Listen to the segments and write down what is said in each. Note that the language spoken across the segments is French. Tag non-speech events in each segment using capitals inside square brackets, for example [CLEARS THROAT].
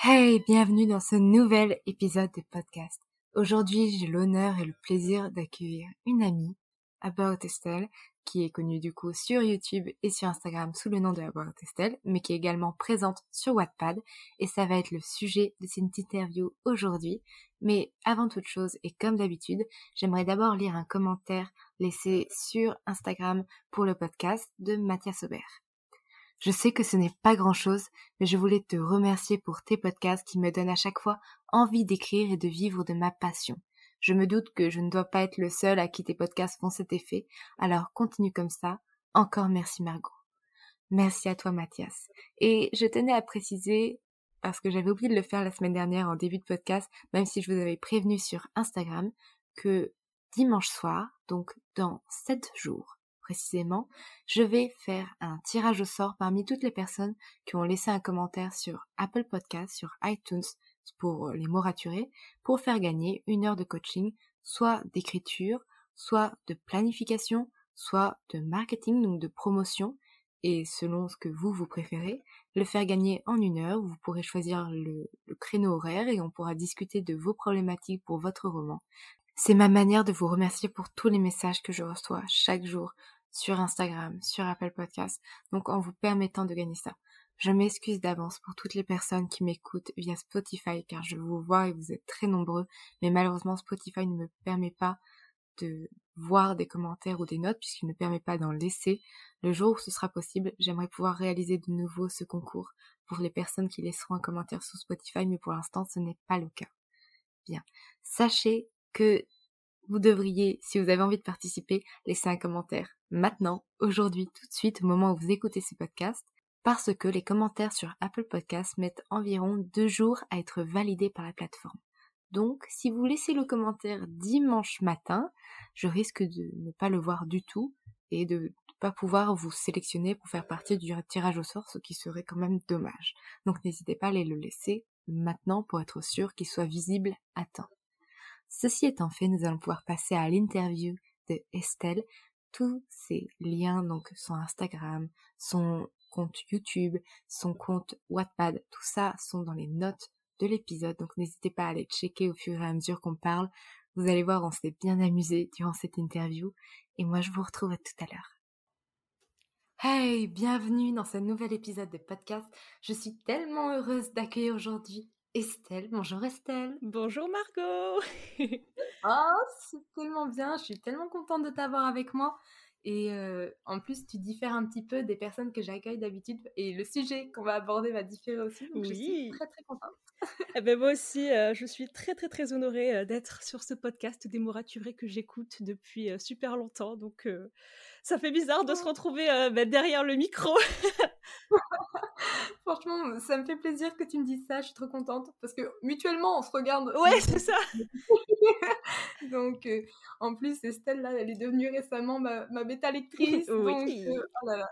Hey, bienvenue dans ce nouvel épisode de podcast. Aujourd'hui, j'ai l'honneur et le plaisir d'accueillir une amie, About Estelle, qui est connue du coup sur YouTube et sur Instagram sous le nom de About Estelle, mais qui est également présente sur Wattpad, et ça va être le sujet de cette interview aujourd'hui. Mais avant toute chose, et comme d'habitude, j'aimerais d'abord lire un commentaire laissé sur Instagram pour le podcast de Mathias Aubert. Je sais que ce n'est pas grand-chose, mais je voulais te remercier pour tes podcasts qui me donnent à chaque fois envie d'écrire et de vivre de ma passion. Je me doute que je ne dois pas être le seul à qui tes podcasts font cet effet, alors continue comme ça. Encore merci Margot. Merci à toi Mathias. Et je tenais à préciser, parce que j'avais oublié de le faire la semaine dernière en début de podcast, même si je vous avais prévenu sur Instagram, que dimanche soir, donc dans 7 jours, précisément, je vais faire un tirage au sort parmi toutes les personnes qui ont laissé un commentaire sur Apple Podcast, sur iTunes pour les mots raturés, pour faire gagner une heure de coaching, soit d'écriture, soit de planification, soit de marketing, donc de promotion, et selon ce que vous, vous préférez, le faire gagner en une heure, vous pourrez choisir le créneau horaire et on pourra discuter de vos problématiques pour votre roman. C'est ma manière de vous remercier pour tous les messages que je reçois chaque jour sur Instagram, sur Apple Podcast, donc en vous permettant de gagner ça. Je m'excuse d'avance pour toutes les personnes qui m'écoutent via Spotify car je vous vois et vous êtes très nombreux, mais malheureusement Spotify ne me permet pas de voir des commentaires ou des notes puisqu'il ne permet pas d'en laisser. Le jour où ce sera possible, j'aimerais pouvoir réaliser de nouveau ce concours pour les personnes qui laisseront un commentaire sur Spotify, mais pour l'instant ce n'est pas le cas. Bien. Sachez que vous devriez, si vous avez envie de participer, laisser un commentaire maintenant, aujourd'hui, tout de suite, au moment où vous écoutez ce podcast, parce que les commentaires sur Apple Podcasts mettent environ deux jours à être validés par la plateforme. Donc, si vous laissez le commentaire dimanche matin, je risque de ne pas le voir du tout et de ne pas pouvoir vous sélectionner pour faire partie du tirage au sort, ce qui serait quand même dommage. Donc, n'hésitez pas à aller le laisser maintenant pour être sûr qu'il soit visible à temps. Ceci étant fait, nous allons pouvoir passer à l'interview de Estelle. Tous ces liens, donc son Instagram, son compte YouTube, son compte Wattpad, tout ça sont dans les notes de l'épisode. Donc n'hésitez pas à aller checker au fur et à mesure qu'on parle. Vous allez voir, on s'est bien amusé durant cette interview. Et moi, je vous retrouve à tout à l'heure. Hey, bienvenue dans ce nouvel épisode de podcast. Je suis tellement heureuse d'accueillir aujourd'hui Estelle. Bonjour Estelle. Bonjour Margot. [LAUGHS] oh, c'est tellement bien. Je suis tellement contente de t'avoir avec moi. Et en plus, tu diffères un petit peu des personnes que j'accueille d'habitude. Et le sujet qu'on va aborder va différer aussi. Donc oui. je suis très, très contente. [LAUGHS] eh ben moi aussi, je suis très, très, très honorée d'être sur ce podcast des mots raturés que j'écoute depuis super longtemps. Donc, ça fait bizarre de se oh. retrouver ben, derrière le micro. [LAUGHS] [LAUGHS] Franchement, ça me fait plaisir que tu me dises ça. Je suis trop contente parce que mutuellement, on se regarde. Ouais, c'est ça. [LAUGHS] donc, euh, en plus, Estelle, là, elle est devenue récemment ma, ma bêta lectrice. [LAUGHS] Donc, euh, oh là là.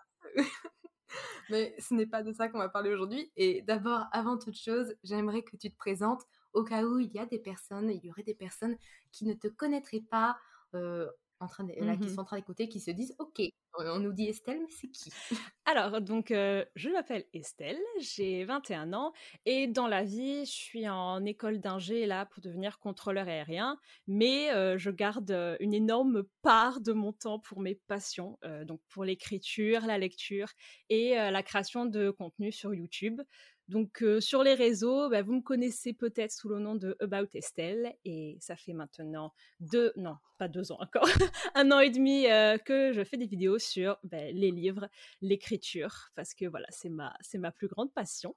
Mais ce n'est pas de ça qu'on va parler aujourd'hui. Et d'abord, avant toute chose, j'aimerais que tu te présentes au cas où il y a des personnes, il y aurait des personnes qui ne te connaîtraient pas euh, en train de, là, qui sont en train d'écouter, qui se disent Ok, on nous dit Estelle, mais c'est qui? [LAUGHS] Alors, donc, euh, je m'appelle Estelle, j'ai 21 ans, et dans la vie, je suis en école d'ingé là pour devenir contrôleur aérien, mais euh, je garde euh, une énorme part de mon temps pour mes passions, donc pour l'écriture, la lecture et la création de contenu sur YouTube. Donc sur les réseaux, bah, vous me connaissez peut-être sous le nom de About Estelle et ça fait maintenant deux, non pas deux ans encore, [LAUGHS] un an et demi que je fais des vidéos sur bah, les livres, l'écriture parce que voilà c'est ma c'est ma plus grande passion.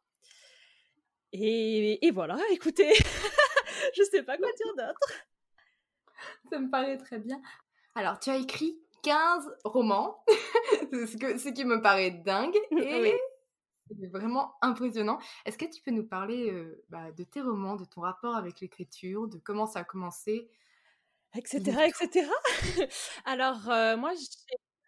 Et, et voilà, écoutez, [LAUGHS] je sais pas quoi dire d'autre. Ça me paraît très bien. Alors tu as écrit 15 romans, [LAUGHS] ce, que, ce qui me paraît dingue et c'est vraiment impressionnant. Est-ce que tu peux nous parler bah, de tes romans, de ton rapport avec l'écriture, de comment ça a commencé? Etc. etc. [LAUGHS] Alors, moi,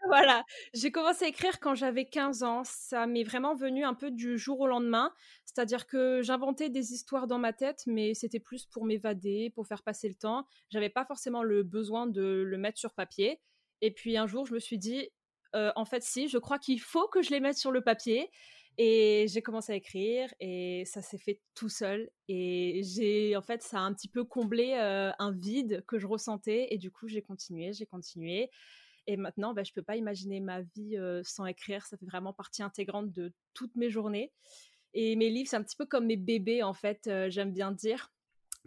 [LAUGHS] voilà, j'ai commencé à écrire quand j'avais 15 ans. Ça m'est vraiment venu un peu du jour au lendemain. C'est-à-dire que j'inventais des histoires dans ma tête, mais c'était plus pour m'évader, pour faire passer le temps. J'avais pas forcément le besoin de le mettre sur papier. Et puis un jour, je me suis dit, en fait, si, je crois qu'il faut que je les mette sur le papier. Et j'ai commencé à écrire et ça s'est fait tout seul. Et j'ai, en fait, ça a un petit peu comblé un vide que je ressentais. Et du coup, j'ai continué, j'ai continué. Et maintenant, bah, je peux pas imaginer ma vie sans écrire. Ça fait vraiment partie intégrante de toutes mes journées. Et mes livres, c'est un petit peu comme mes bébés, en fait, j'aime bien dire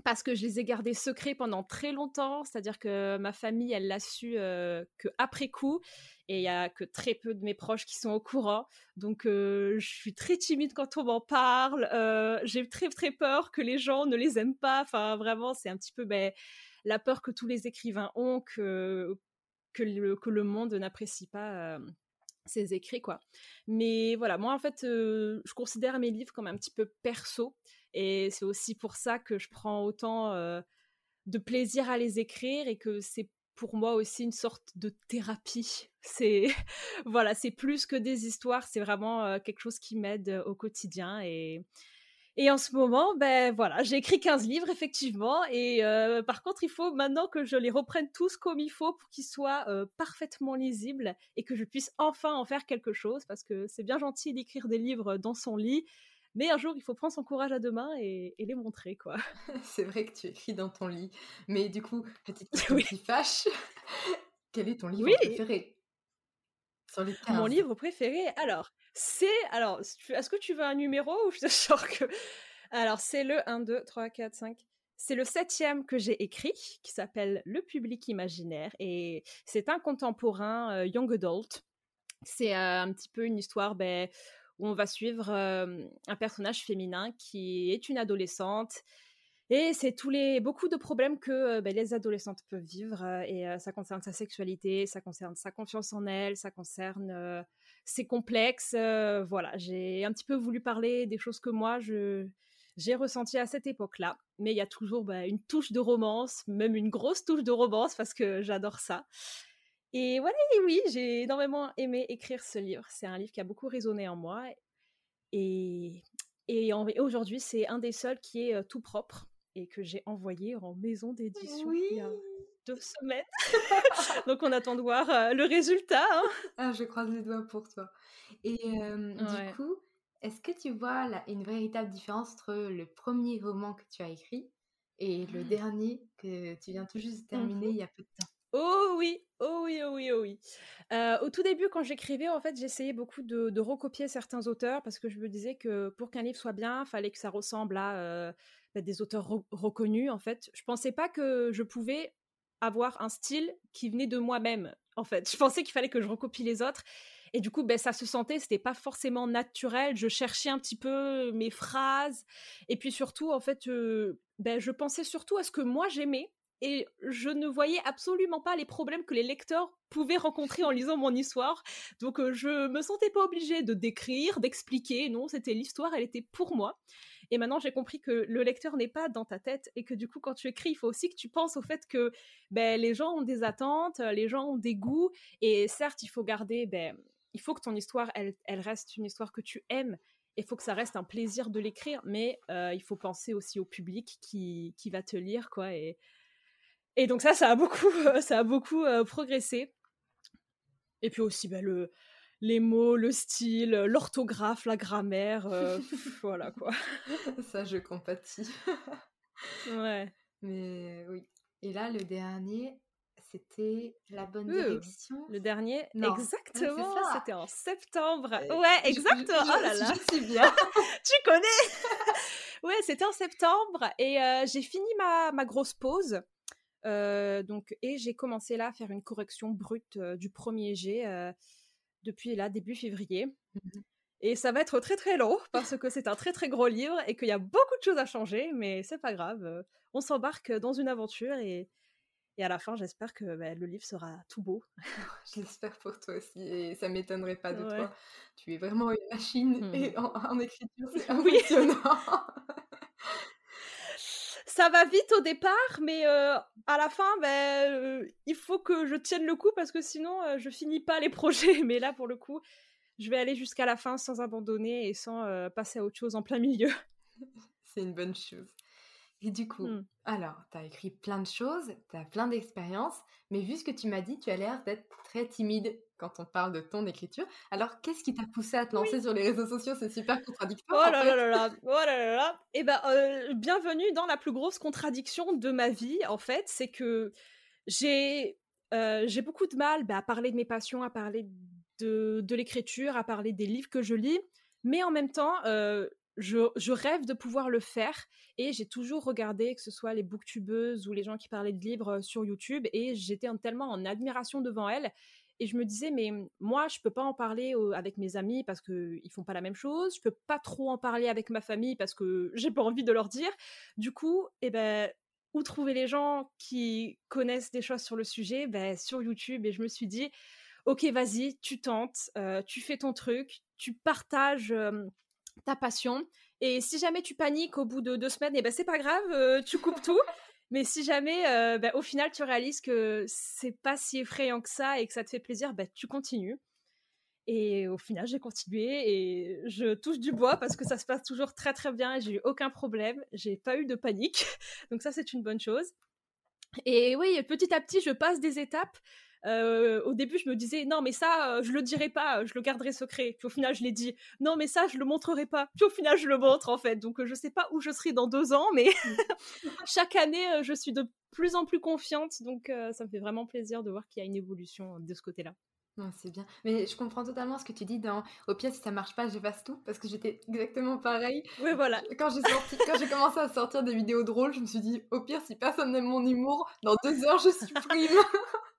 parce que je les ai gardés secrets pendant très longtemps, c'est-à-dire que ma famille, elle l'a su qu'après que après coup, et il y a que très peu de mes proches qui sont au courant. Donc, je suis très timide quand on m'en parle. J'ai très très peur que les gens ne les aiment pas. Enfin, vraiment, c'est un petit peu ben, la peur que tous les écrivains ont que que le, que le monde n'apprécie pas ces écrits, quoi. Mais voilà, moi, en fait, je considère mes livres comme un petit peu perso. Et c'est aussi pour ça que je prends autant de plaisir à les écrire et que c'est pour moi aussi une sorte de thérapie. [LAUGHS] C'est [LAUGHS] voilà, c'est plus que des histoires, c'est vraiment quelque chose qui m'aide au quotidien et et en ce moment, ben voilà, j'ai écrit 15 livres effectivement et par contre, il faut maintenant que je les reprenne tous comme il faut pour qu'ils soient parfaitement lisibles et que je puisse enfin en faire quelque chose parce que c'est bien gentil d'écrire des livres dans son lit, mais un jour, il faut prendre son courage à deux mains et, les montrer, quoi. [LAUGHS] c'est vrai que tu écris dans ton lit. Mais du coup, petite [LAUGHS] question qui fâche, [LAUGHS] quel est ton livre préféré? Sur les Mon livre préféré Alors, c'est... Alors, est-ce que tu veux un numéro ou je te sors que... Alors, c'est le 1, 2, 3, 4, 5... C'est le septième que j'ai écrit, qui s'appelle Le public imaginaire, et c'est un contemporain euh, young adult. C'est euh, un petit peu une histoire ben, où on va suivre un personnage féminin qui est une adolescente. Et c'est tous les beaucoup de problèmes que ben, les adolescentes peuvent vivre. et ça concerne sa sexualité, ça concerne sa confiance en elle, ça concerne ses complexes. voilà, j'ai un petit peu voulu parler des choses que moi je j'ai ressenti à cette époque-là. Mais il y a toujours bah, une touche de romance, même une grosse touche de romance parce que j'adore ça. Et voilà, oui, j'ai énormément aimé écrire ce livre. C'est un livre qui a beaucoup résonné en moi. Et, et aujourd'hui, c'est un des seuls qui est tout propre et que j'ai envoyé en maison d'édition il y a deux semaines. [LAUGHS] Donc on attend de voir le résultat. Hein. Ah, je croise les doigts pour toi. Et du coup, est-ce que tu vois une véritable différence entre le premier roman que tu as écrit et le mmh. dernier que tu viens tout juste de mmh terminer il y a peu de temps? Oh oui, oh oui, oh oui, oh oui. Au tout début, quand j'écrivais, en fait, j'essayais beaucoup de, recopier certains auteurs parce que je me disais que pour qu'un livre soit bien, il fallait que ça ressemble à des auteurs reconnus. En fait, je pensais pas que je pouvais avoir un style qui venait de moi-même, en fait. Je pensais qu'il fallait que je recopie les autres. Et du coup, ben, ça se sentait, c'était pas forcément naturel. Je cherchais un petit peu mes phrases. Et puis surtout, en fait, ben, je pensais surtout à ce que moi j'aimais et je ne voyais absolument pas les problèmes que les lecteurs pouvaient rencontrer en lisant mon histoire. Donc je me sentais pas obligée de décrire, d'expliquer. Non, c'était l'histoire, elle était pour moi. Et maintenant, j'ai compris que le lecteur n'est pas dans ta tête et que du coup, quand tu écris, il faut aussi que tu penses au fait que ben, les gens ont des attentes, les gens ont des goûts. Et certes, il faut garder, ben, il faut que ton histoire, elle, reste une histoire que tu aimes il faut que ça reste un plaisir de l'écrire, mais il faut penser aussi au public qui, qui, va te lire, quoi. Et donc ça, ça a beaucoup, [LAUGHS] ça a beaucoup progressé. Et puis aussi, bah, le, les mots, le style, l'orthographe, la grammaire, [LAUGHS] voilà quoi. [LAUGHS] Ça, je compatis. ouais. Mais oui. Et là, le dernier, c'était la bonne direction. Le dernier, exactement. c'était en septembre. ouais, exactement. oh là là. Je, suis bien. tu connais. ouais, c'était en septembre et j'ai fini ma, ma grosse pause donc, et j'ai commencé là à faire une correction brute du premier jet depuis là, début février. Mmh et ça va être très très long parce que c'est un très très gros livre et qu'il y a beaucoup de choses à changer, mais c'est pas grave. On s'embarque dans une aventure et, et à la fin, j'espère que bah, le livre sera tout beau. [LAUGHS] J'espère pour toi aussi, et ça m'étonnerait pas de toi. Tu es vraiment une machine mmh et en, écriture, c'est [LAUGHS] impressionnant [LAUGHS] ça va vite au départ, mais euh, à la fin, ben, euh, il faut que je tienne le coup parce que sinon, euh, je finis pas les [LAUGHS] projets. Mais là, pour le coup, je vais aller jusqu'à la fin sans abandonner et sans passer à autre chose en plein milieu. [LAUGHS] C'est une bonne chose. Et du coup, mmh. alors, tu as écrit plein de choses, tu as plein d'expériences, mais vu ce que tu m'as dit, tu as l'air d'être très timide quand on parle de ton écriture. Alors, qu'est-ce qui t'a poussé à te lancer sur les réseaux sociaux? C'est super contradictoire. Oh là, là là là Oh là là là. Eh ben, euh, bienvenue dans la plus grosse contradiction de ma vie, en fait, c'est que j'ai euh, j'ai beaucoup de mal bah, à parler de mes passions, à parler de, de l'écriture, à parler des livres que je lis, mais en même temps, euh, je, rêve de pouvoir le faire. Et j'ai toujours regardé que ce soit les booktubeuses ou les gens qui parlaient de livres sur YouTube. Et j'étais tellement en admiration devant elles et je me disais mais moi je peux pas en parler avec mes amis parce que ils font pas la même chose, je peux pas trop en parler avec ma famille parce que j'ai pas envie de leur dire. Du coup, eh ben où trouver les gens qui connaissent des choses sur le sujet? Ben, sur YouTube et je me suis dit ok vas-y tu tentes, tu fais ton truc, tu partages ta passion. Et si jamais tu paniques au bout de deux semaines, eh ben c'est pas grave, euh, tu coupes tout. [LAUGHS] Mais si jamais, euh, ben, au final, tu réalises que c'est pas si effrayant que ça et que ça te fait plaisir, ben, tu continues. Et au final, j'ai continué et je touche du bois parce que ça se passe toujours très très bien j'ai eu aucun problème. J'ai pas eu de panique. [LAUGHS] Donc ça, c'est une bonne chose. Et oui, petit à petit, je passe des étapes. Euh, au début, je me disais non, mais ça, euh, je le dirai pas, je le garderai secret. Puis au final, je l'ai dit non, mais ça, je le montrerai pas. Puis au final, je le montre en fait. Donc je sais pas où je serai dans deux ans, mais [LAUGHS] chaque année, euh, je suis de plus en plus confiante. Donc ça me fait vraiment plaisir de voir qu'il y a une évolution de ce côté-là. c'est bien. Mais je comprends totalement ce que tu dis dans Au pire, si ça marche pas, j'efface tout. Parce que j'étais exactement pareil. Oui, voilà. [LAUGHS] Quand j'ai, quand j'ai commencé à sortir des vidéos drôles, je me suis dit Au pire, si personne n'aime mon humour, dans deux heures, je supprime. [LAUGHS]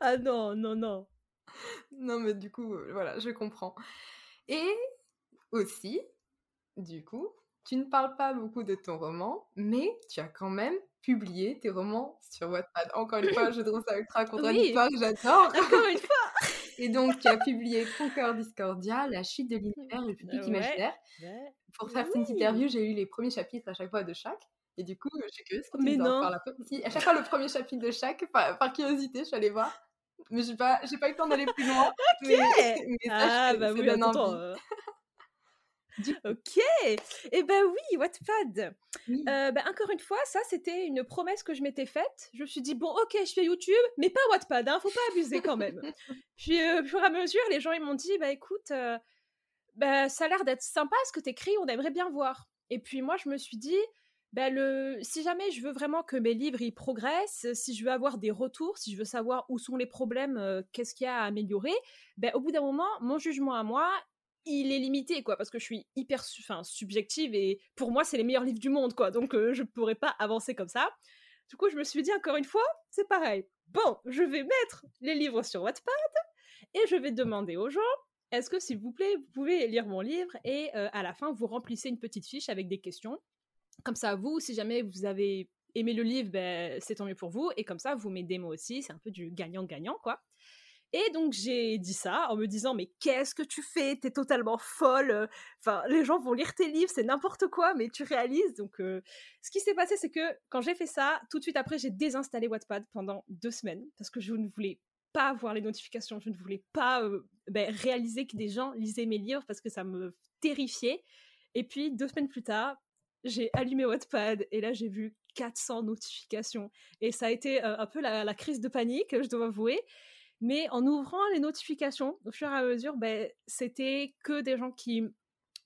ah non, non, non. Non, mais du coup, euh, voilà, je comprends. Et aussi, du coup, tu ne parles pas beaucoup de ton roman, mais tu as quand même publié tes romans sur Wattpad. Encore une fois, je trouve ça ultra [LAUGHS] contradictoire, j'adore. [LAUGHS] Encore une fois. [LAUGHS] Et donc, tu as publié Conquer Discordia, La chute de l'univers le public imaginaire. Pour faire cette interview, j'ai eu les premiers chapitres à chaque fois de chaque. Et du coup, je suis curieuse. Mais non. Si, à chaque fois, le premier chapitre de chaque, par, curiosité, je suis allée voir. Mais j'ai pas, j'ai pas eu le temps d'aller plus loin. [LAUGHS] ok. ah, bah oui, attends. Euh. [LAUGHS] Ok, et eh ben oui, Wattpad. Euh, bah, encore une fois, ça c'était une promesse que je m'étais faite. Je me suis dit bon, ok, je fais YouTube, mais pas Wattpad, hein, faut pas abuser quand même. [LAUGHS] Puis euh, au fur et à mesure, les gens ils m'ont dit bah écoute, bah, ça a l'air d'être sympa ce que t'écris, on aimerait bien voir. Et puis moi je me suis dit le, si jamais je veux vraiment que mes livres ils progressent, si je veux avoir des retours, si je veux savoir où sont les problèmes, euh, qu'est-ce qu'il y a à améliorer, ben au bout d'un moment, mon jugement à moi, il est limité quoi, parce que je suis hyper, enfin subjective et pour moi c'est les meilleurs livres du monde quoi, donc je euh, je pourrais pas avancer comme ça. Du coup, je me suis dit encore une fois, c'est pareil. Bon, je vais mettre les livres sur Wattpad et je vais demander aux gens est-ce que, s'il vous plaît, vous pouvez lire mon livre et euh, à la fin, vous remplissez une petite fiche avec des questions. Comme ça, vous, si jamais vous avez aimé le livre, ben, c'est tant mieux pour vous. Et comme ça, vous m'aidez moi aussi. C'est un peu du gagnant-gagnant, quoi. Et donc j'ai dit ça en me disant mais qu'est-ce que tu fais? T'es totalement folle. Enfin les gens vont lire tes livres, c'est n'importe quoi, mais tu réalises. Donc euh, ce qui s'est passé c'est que quand j'ai fait ça, tout de suite après j'ai désinstallé Wattpad pendant deux semaines parce que je ne voulais pas voir les notifications, je ne voulais pas ben, réaliser que des gens lisaient mes livres parce que ça me terrifiait. Et puis deux semaines plus tard, j'ai allumé Wattpad et là j'ai vu 400 notifications et ça a été un peu la, crise de panique, je dois avouer. Mais en ouvrant les notifications, au fur et à mesure, ben, c'était que des gens qui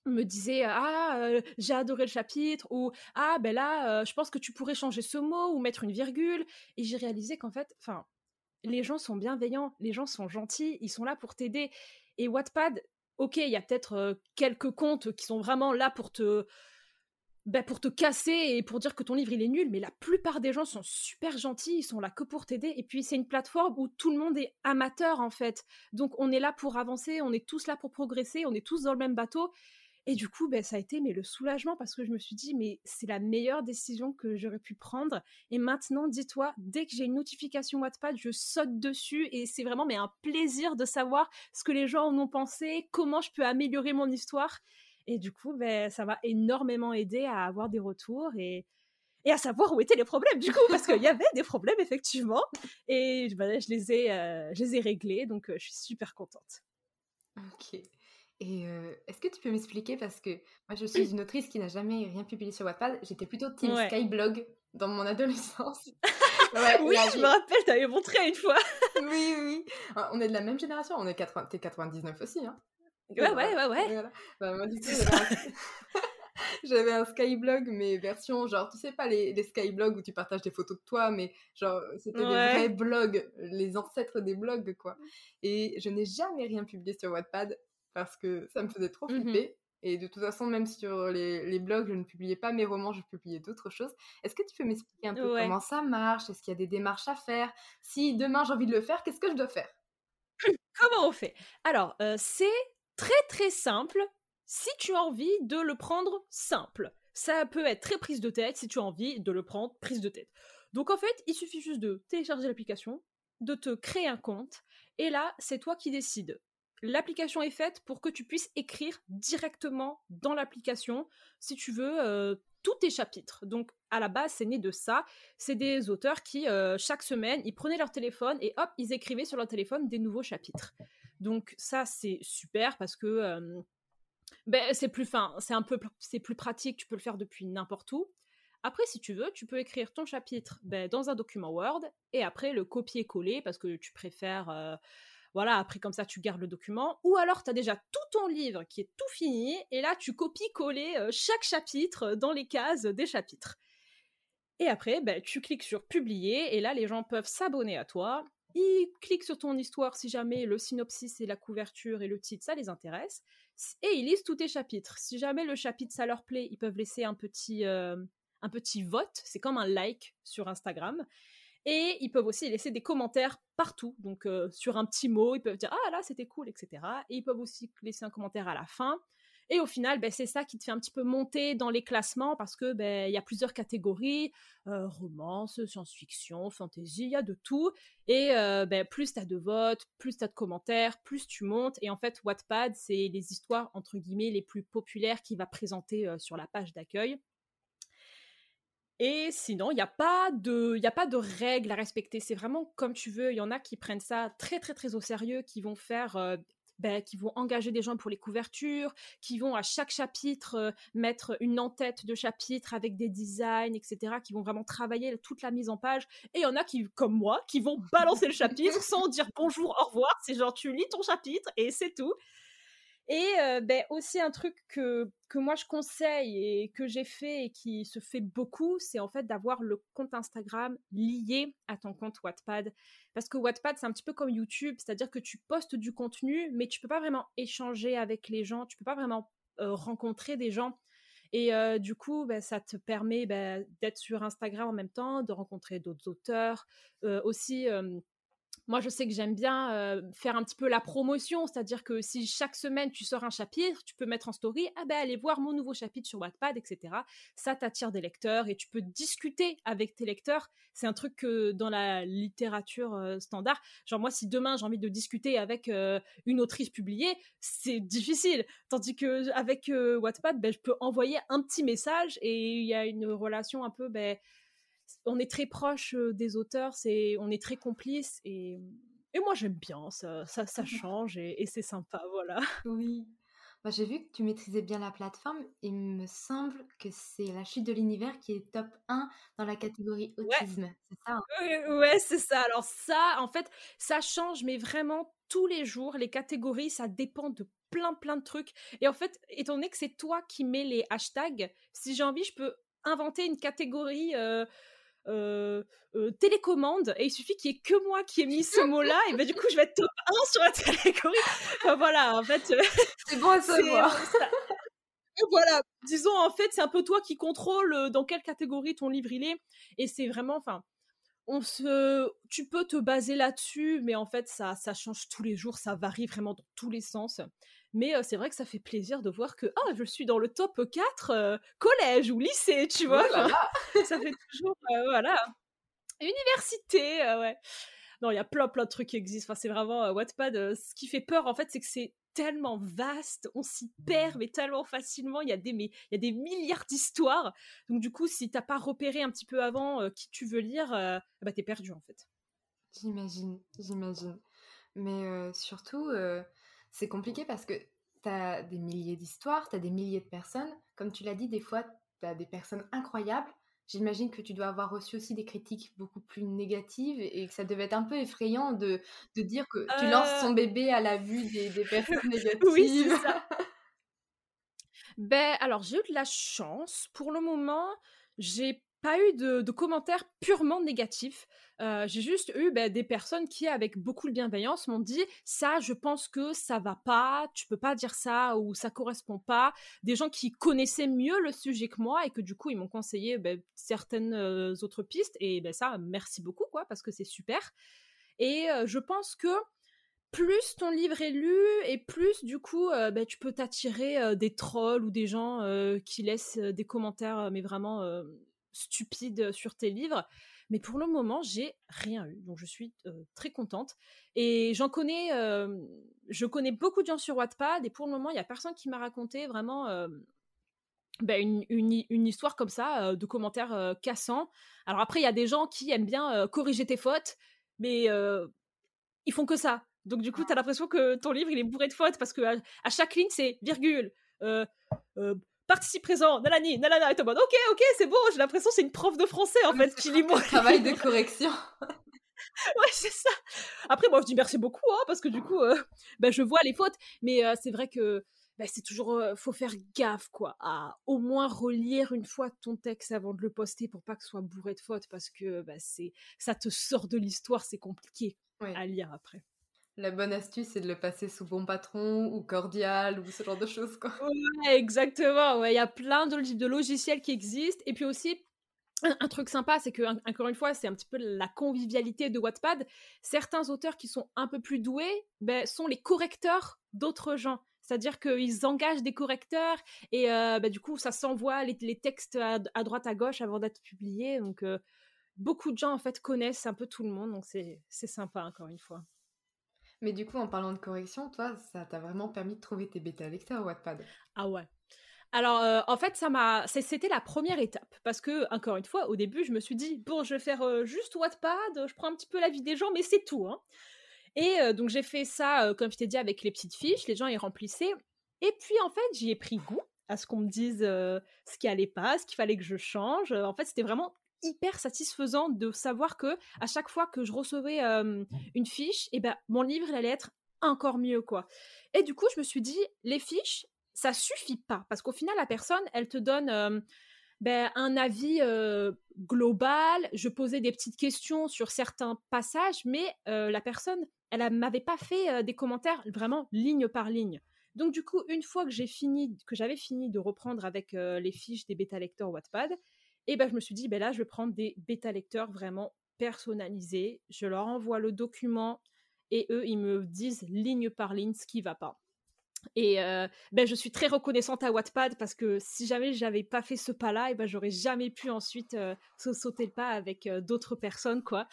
me disaient ah j'ai adoré le chapitre ou ah ben là je pense que tu pourrais changer ce mot ou mettre une virgule et j'ai réalisé qu'en fait enfin les gens sont bienveillants, les gens sont gentils, ils sont là pour t'aider. Et Wattpad, ok, il y a peut-être quelques comptes qui sont vraiment là pour te, bah, pour te casser et pour dire que ton livre il est nul, mais la plupart des gens sont super gentils, ils sont là que pour t'aider. Et puis c'est une plateforme où tout le monde est amateur en fait. Donc on est là pour avancer, on est tous là pour progresser, on est tous dans le même bateau. Et du coup, ben, ça a été mais le soulagement parce que je me suis dit, mais c'est la meilleure décision que j'aurais pu prendre. Et maintenant, dis-toi, dès que j'ai une notification Wattpad, je saute dessus et c'est vraiment mais un plaisir de savoir ce que les gens en ont pensé, comment je peux améliorer mon histoire. Et du coup, ben, ça m'a énormément aidé à avoir des retours et, et à savoir où étaient les problèmes du coup parce qu'il y avait des problèmes effectivement et ben, je les ai euh, je les ai réglés donc euh, je suis super contente. Ok. Et est-ce que tu peux m'expliquer? Parce que moi je suis [CLEARS THROAT] une autrice qui n'a jamais rien publié sur Wattpad, j'étais plutôt team Skyblog dans mon adolescence. [LAUGHS] oui, je me rappelle, t'avais montré une fois. oui, oui. On est de la même génération, on est 80... t'es 99 aussi, hein. Ouais, ouais, ouais, ouais. Bah, moi, du coup, [LAUGHS] [LAUGHS] j'avais un... Skyblog, mais version, genre, tu sais pas, les, les Skyblogs où tu partages des photos de toi, mais genre, c'était des vrais blogs, les ancêtres des blogs, quoi. Et je n'ai jamais rien publié sur Wattpad parce que ça me faisait trop mmh flipper. Et de toute façon, même sur les, les, blogs, je ne publiais pas mes romans, je publiais d'autres choses. Est-ce que tu peux m'expliquer un peu comment ça marche? Est-ce qu'il y a des démarches à faire? Si demain j'ai envie de le faire, qu'est-ce que je dois faire? [CLEARS THROAT] Comment on fait? Alors, euh, c'est très très simple si tu as envie de le prendre simple. Ça peut être très prise de tête si tu as envie de le prendre prise de tête. Donc en fait, il suffit juste de télécharger l'application, de te créer un compte, et là, c'est toi qui décides l'application est faite pour que tu puisses écrire directement dans l'application, si tu veux, euh, tous tes chapitres. Donc, à la base, c'est né de ça. C'est des auteurs qui, euh, chaque semaine, ils prenaient leur téléphone et hop, ils écrivaient sur leur téléphone des nouveaux chapitres. Donc, ça, c'est super parce que ben, c'est plus fin, c'est un peu c'est plus pratique, tu peux le faire depuis n'importe où. Après, si tu veux, tu peux écrire ton chapitre ben, dans un document Word et après le copier-coller parce que tu préfères voilà, après comme ça tu gardes le document. Ou alors tu as déjà tout ton livre qui est tout fini et là tu copies-coller chaque chapitre dans les cases des chapitres. Et après, ben, tu cliques sur publier et là les gens peuvent s'abonner à toi. Ils cliquent sur ton histoire si jamais le synopsis et la couverture et le titre ça les intéresse. Et ils lisent tous tes chapitres. Si jamais le chapitre ça leur plaît, ils peuvent laisser un petit, euh, un petit vote. C'est comme un like sur Instagram. Et ils peuvent aussi laisser des commentaires partout. Donc euh, sur un petit mot, ils peuvent dire ah là c'était cool, etc. Et ils peuvent aussi laisser un commentaire à la fin. Et au final, ben, c'est ça qui te fait un petit peu monter dans les classements parce que ben il y a plusieurs catégories euh, romance, science-fiction, fantasy, il y a de tout. Et euh, ben, plus tu as de votes, plus tu as de commentaires, plus tu montes. Et en fait, Wattpad, c'est les histoires entre guillemets les plus populaires qu'il va présenter sur la page d'accueil. Et sinon, il n'y a pas de règles à respecter. C'est vraiment comme tu veux. Il y en a qui prennent ça très, très, très au sérieux, qui vont faire. Euh, ben, qui vont engager des gens pour les couvertures, qui vont à chaque chapitre euh, mettre une en-tête de chapitre avec des designs, etc., qui vont vraiment travailler toute la mise en page. Et il y en a qui, comme moi, qui vont balancer le chapitre [LAUGHS] sans dire bonjour, au revoir. C'est genre, tu lis ton chapitre et c'est tout. Et ben, aussi un truc que, que moi je conseille et que j'ai fait et qui se fait beaucoup, c'est en fait d'avoir le compte Instagram lié à ton compte Wattpad. Parce que Wattpad, c'est un petit peu comme YouTube, c'est-à-dire que tu postes du contenu, mais tu peux pas vraiment échanger avec les gens, tu peux pas vraiment rencontrer des gens. Et du coup, bah, ça te permet bah, d'être sur Instagram en même temps, de rencontrer d'autres auteurs. aussi, moi, je sais que j'aime bien faire un petit peu la promotion, c'est-à-dire que si chaque semaine tu sors un chapitre, tu peux mettre en story, ah ben allez voir mon nouveau chapitre sur Wattpad, etc. Ça t'attire des lecteurs et tu peux discuter avec tes lecteurs. C'est un truc que dans la littérature standard, genre moi, si demain j'ai envie de discuter avec une autrice publiée, c'est difficile. Tandis que avec Wattpad, ben, je peux envoyer un petit message et il y a une relation un peu ben, on est très proche des auteurs, c'est, on est très complices et, et moi j'aime bien, ça, ça, ça [LAUGHS] change et, c'est sympa, voilà. Oui. Bah, j'ai vu que tu maîtrisais bien la plateforme. Il me semble que c'est La chute de l'univers qui est top 1 dans la catégorie autisme. C'est ça hein? Ouais, c'est ça. Alors ça, en fait, ça change, mais vraiment tous les jours. Les catégories, ça dépend de plein, plein de trucs. Et en fait, étant donné que c'est toi qui mets les hashtags, si j'ai envie, je peux inventer une catégorie euh, euh, télécommande et il suffit qu'il y ait que moi qui ai mis ce [LAUGHS] mot-là et ben du coup je vais être top 1 [LAUGHS] sur la télécommande. Enfin voilà, en fait. Euh, [LAUGHS] c'est bon à savoir. voilà, disons en fait c'est un peu toi qui contrôle dans quelle catégorie ton livre il est et c'est vraiment, enfin, on se, tu peux te baser là-dessus, mais en fait ça, ça change tous les jours, ça varie vraiment dans tous les sens. Mais c'est vrai que ça fait plaisir de voir que oh, je suis dans le top 4 collège ou lycée, tu vois. [LAUGHS] ça fait toujours, voilà. Université, ouais. Non, il y a plein, plein de trucs qui existent. Enfin, c'est vraiment Wattpad. ce qui fait peur, en fait, c'est que c'est tellement vaste, on s'y perd mais tellement facilement, il y a des, il y a des milliards d'histoires. Donc du coup, si t'as pas repéré un petit peu avant qui tu veux lire, bah t'es perdu en fait. J'imagine, j'imagine. Mais surtout, c'est compliqué parce que tu as des milliers d'histoires, tu as des milliers de personnes. Comme tu l'as dit, des fois, tu as des personnes incroyables. J'imagine que tu dois avoir reçu aussi des critiques beaucoup plus négatives et que ça devait être un peu effrayant de, de dire que tu lances ton euh. bébé à la vue des, des personnes négatives. [LAUGHS] oui, c'est ça. [LAUGHS] ben, alors, j'ai eu de la chance. Pour le moment, j'ai pas eu de, commentaires purement négatifs. Euh, j'ai juste eu bah, des personnes qui, avec beaucoup de bienveillance, m'ont dit ça, je pense que ça va pas, tu peux pas dire ça ou ça correspond pas. Des gens qui connaissaient mieux le sujet que moi et que du coup ils m'ont conseillé bah, certaines euh, autres pistes et ben ça, merci beaucoup quoi parce que c'est super. Et euh, je pense que plus ton livre est lu et plus du coup tu peux t'attirer des trolls ou des gens qui laissent des commentaires mais vraiment stupide sur tes livres. Mais pour le moment, j'ai rien eu. Donc je suis très contente. Et j'en connais, je connais beaucoup de gens sur Wattpad. Et pour le moment, il n'y a personne qui m'a raconté vraiment bah, une, une, histoire comme ça, de commentaires cassants. Alors après, il y a des gens qui aiment bien corriger tes fautes, mais ils font que ça. Donc du coup, tu as l'impression que ton livre, il est bourré de fautes parce que à, chaque ligne, c'est virgule participe présent, nalani, nalana, et tout ok, ok, c'est bon, j'ai l'impression que c'est une prof de français en fait qui lit mon travail de [LAUGHS] correction. ouais, c'est ça. Après, moi, je dis merci beaucoup, hein, parce que du coup, euh, bah, je vois les fautes, mais euh, c'est vrai que bah, c'est toujours, euh, faut faire gaffe, quoi, à au moins relire une fois ton texte avant de le poster pour pas que ce soit bourré de fautes, parce que bah, c'est, ça te sort de l'histoire, c'est compliqué à lire après. La bonne astuce, c'est de le passer sous bon patron ou cordial ou ce genre de choses, quoi. Ouais, exactement. il y a plein de, logiciels qui existent. Et puis aussi, un, truc sympa, c'est que, encore une fois, c'est un petit peu la convivialité de Wattpad. Certains auteurs qui sont un peu plus doués ben, sont les correcteurs d'autres gens. C'est-à-dire qu'ils engagent des correcteurs et euh, ben, du coup, ça s'envoie les, textes à, droite, à gauche avant d'être publiés. Donc, euh, beaucoup de gens, en fait, connaissent un peu tout le monde. Donc, c'est sympa, encore une fois. Mais du coup, en parlant de correction, toi, ça t'a vraiment permis de trouver tes bêta lecteurs Wattpad? Ah ouais. Alors, euh, en fait, ça m'a, c'était la première étape parce que, encore une fois, au début, je me suis dit bon, je vais faire euh, juste Wattpad, je prends un petit peu la vie des gens, mais c'est tout. Hein. Et euh, donc, j'ai fait ça, comme je t'ai dit, avec les petites fiches. Les gens y remplissaient. Et puis, en fait, j'y ai pris goût à ce qu'on me dise ce qui allait pas, ce qu'il fallait que je change. En fait, c'était vraiment hyper satisfaisant de savoir que à chaque fois que je recevais une fiche, et eh ben mon livre il allait être encore mieux quoi. Et du coup, je me suis dit les fiches, ça suffit pas parce qu'au final la personne, elle te donne ben, un avis global. Je posais des petites questions sur certains passages, mais la personne, elle m'avait pas fait des commentaires vraiment ligne par ligne. Donc du coup, une fois que j'ai fini, que j'avais fini de reprendre avec les fiches des bêta lecteurs Wattpad, et ben je me suis dit, ben là, je vais prendre des bêta lecteurs vraiment personnalisés. Je leur envoie le document et eux, ils me disent ligne par ligne ce qui va pas. Et ben, je suis très reconnaissante à Wattpad parce que si jamais j'avais pas fait ce pas-là, et ben j'aurais jamais pu ensuite sauter le pas avec d'autres personnes, quoi.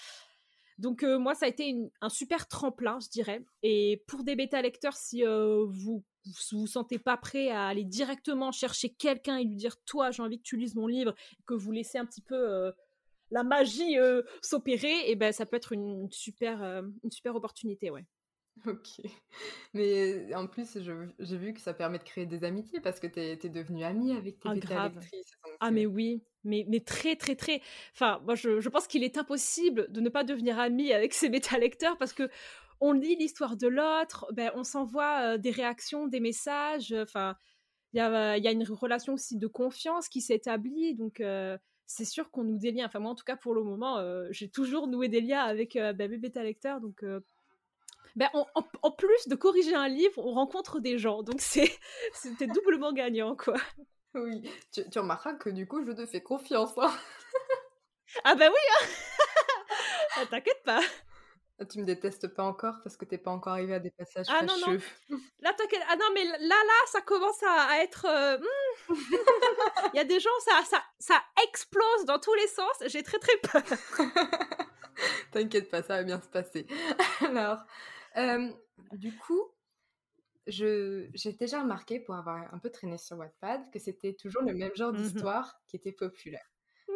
Donc moi, ça a été un super tremplin, je dirais. Et pour des bêta lecteurs, si vous vous vous sentez pas prêt à aller directement chercher quelqu'un et lui dire toi j'ai envie que tu lises mon livre, que vous laissez un petit peu la magie s'opérer, et ben ça peut être une super une super opportunité, ouais. [LAUGHS] Ok. Mais en plus, j'ai vu que ça permet de créer des amitiés parce que tu es, devenue amie avec tes ah, Ah, mais oui, mais, mais très, très, très. Enfin, moi, je, je pense qu'il est impossible de ne pas devenir amie avec ces bêta-lecteurs parce que on lit l'histoire de l'autre, ben, on s'envoie des réactions, des messages. Enfin, il y a, y a, une relation aussi de confiance qui s'établit. Donc, c'est sûr qu'on nous des liens. Enfin, moi, en tout cas, pour le moment, j'ai toujours noué des liens avec ben, mes bêta-lecteurs. Donc, ben, en, plus de corriger un livre, on rencontre des gens. Donc c'est [LAUGHS] c'était doublement gagnant, quoi. Oui, tu, remarqueras que du coup, je te fais confiance. Hein. [LAUGHS] ah ben oui, hein [LAUGHS] ah, T'inquiète pas. Ah, tu me détestes pas encore parce que t'es pas encore arrivé à des passages ah, Non, non. Là. Ah non, mais là, là, ça commence à, être. Euh, hmm. Il y a des gens, ça, ça, ça explose dans tous les sens. J'ai très très peur. T'inquiète pas, ça va bien se passer. Alors, du coup, j'ai déjà remarqué, pour avoir un peu traîné sur Wattpad, que c'était toujours le même genre mmh d'histoire qui était populaire.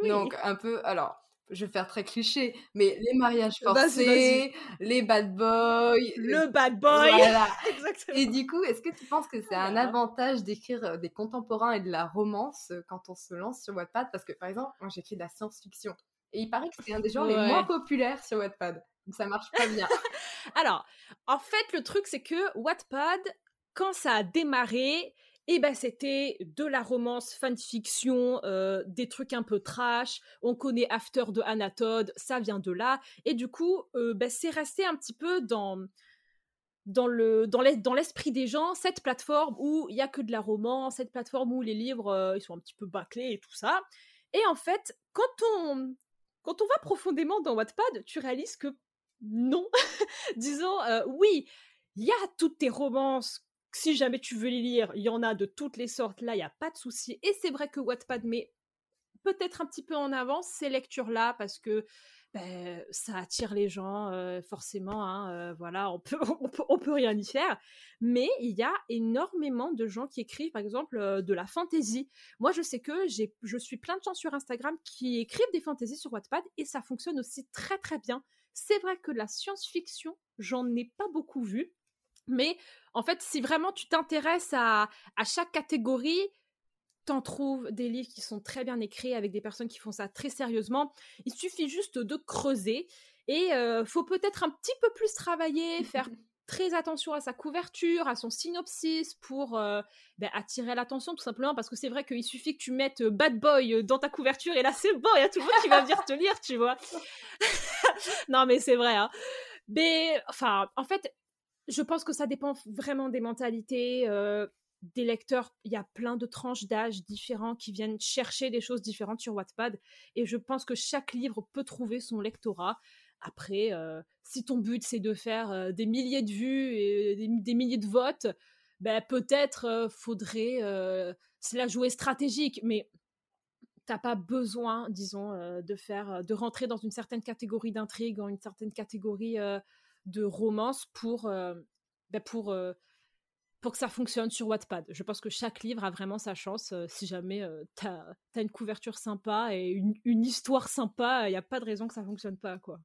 Donc, un peu, alors, je vais faire très cliché, mais les mariages forcés, les bad boys. Le bad boy [LAUGHS] Exactement. Et du coup, est-ce que tu penses que c'est un avantage d'écrire des contemporains et de la romance quand on se lance sur Wattpad? Parce que, par exemple, moi, j'écris de la science-fiction. Et il paraît que c'est un des genres les moins populaires sur Wattpad. Donc ça marche pas bien. [LAUGHS] Alors, en fait, le truc, c'est que Wattpad, quand ça a démarré, eh ben, c'était de la romance, fanfiction, euh, des trucs un peu trash. On connaît After de Anatode, ça vient de là. Et du coup, euh, ben, c'est resté un petit peu dans dans le dans l'esprit des gens cette plateforme où il y a que de la romance, cette plateforme où les livres euh, ils sont un petit peu bâclés et tout ça. Et en fait, quand on quand on va profondément dans Wattpad, tu réalises que non. [LAUGHS] Disons, euh, oui, il y a toutes tes romances. Si jamais tu veux les lire, il y en a de toutes les sortes. Là, il n'y a pas de souci. Et c'est vrai que Wattpad met peut-être un petit peu en avance ces lectures-là parce que ben, ça attire les gens, forcément. Hein, voilà, [LAUGHS] on peut, on peut, rien y faire. Mais il y a énormément de gens qui écrivent, par exemple, de la fantasy. Moi, je sais que j'ai, je suis plein de gens sur Instagram qui écrivent des fantaisies sur Wattpad et ça fonctionne aussi très très bien. C'est vrai que la science-fiction, j'en ai pas beaucoup vu. Mais en fait, si vraiment tu t'intéresses à, à chaque catégorie, t'en trouves des livres qui sont très bien écrits avec des personnes qui font ça très sérieusement. Il suffit juste de creuser et euh, faut peut-être un petit peu plus travailler, faire très attention à sa couverture, à son synopsis pour euh, ben, attirer l'attention tout simplement parce que c'est vrai qu'il suffit que tu mettes euh, Bad Boy dans ta couverture et là c'est bon, il y a tout le monde qui va venir te lire, tu vois. [LAUGHS] non mais c'est vrai. Hein. Mais enfin, en fait, je pense que ça dépend vraiment des mentalités des lecteurs, il y a plein de tranches d'âge différents qui viennent chercher des choses différentes sur Wattpad. Et je pense que chaque livre peut trouver son lectorat. Après, euh, si ton but c'est de faire euh, des milliers de vues et des, milliers de votes, ben, peut-être euh, faudrait c'est la jouer stratégique, mais t'as pas besoin, disons, de faire, de rentrer dans une certaine catégorie d'intrigue, dans une certaine catégorie de romance pour, ben, pour pour que ça fonctionne sur Wattpad. Je pense que chaque livre a vraiment sa chance. Euh, si jamais euh, tu as, une couverture sympa et une, une histoire sympa, il n'y a pas de raison que ça fonctionne pas, quoi.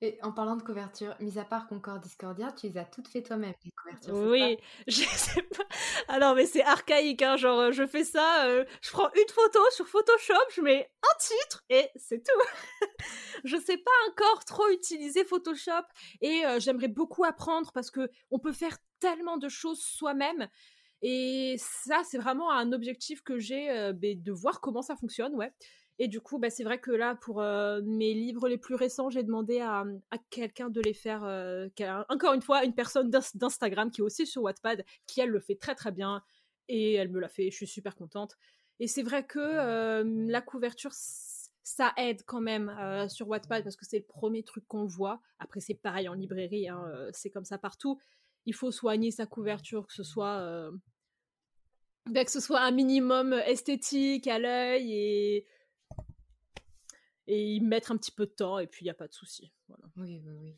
Et en parlant de couverture, mis à part Concorde Discordia, tu les as toutes fait toi-même, les couvertures. Oui, [LAUGHS] je sais pas. Alors, mais c'est archaïque, hein, genre, je fais ça, euh, je prends une photo sur Photoshop, je mets un titre et c'est tout. [LAUGHS] je sais pas encore trop utiliser Photoshop et j'aimerais beaucoup apprendre parce que on peut faire tellement de choses soi-même. Et ça, c'est vraiment un objectif que j'ai, ben, de voir comment ça fonctionne, ouais. Et du coup, bah, c'est vrai que là, pour mes livres les plus récents, j'ai demandé à, à quelqu'un de les faire. encore une fois, une personne d'Instagram qui est aussi sur Wattpad, qui elle le fait très très bien. Et elle me l'a fait, je suis super contente. Et c'est vrai que la couverture, ça aide quand même sur Wattpad parce que c'est le premier truc qu'on voit. Après, c'est pareil en librairie, hein, c'est comme ça partout. Il faut soigner sa couverture, que ce soit, ben, que ce soit un minimum esthétique à l'œil et et y mettre un petit peu de temps et puis il n'y a pas de souci. Oui, oui, oui.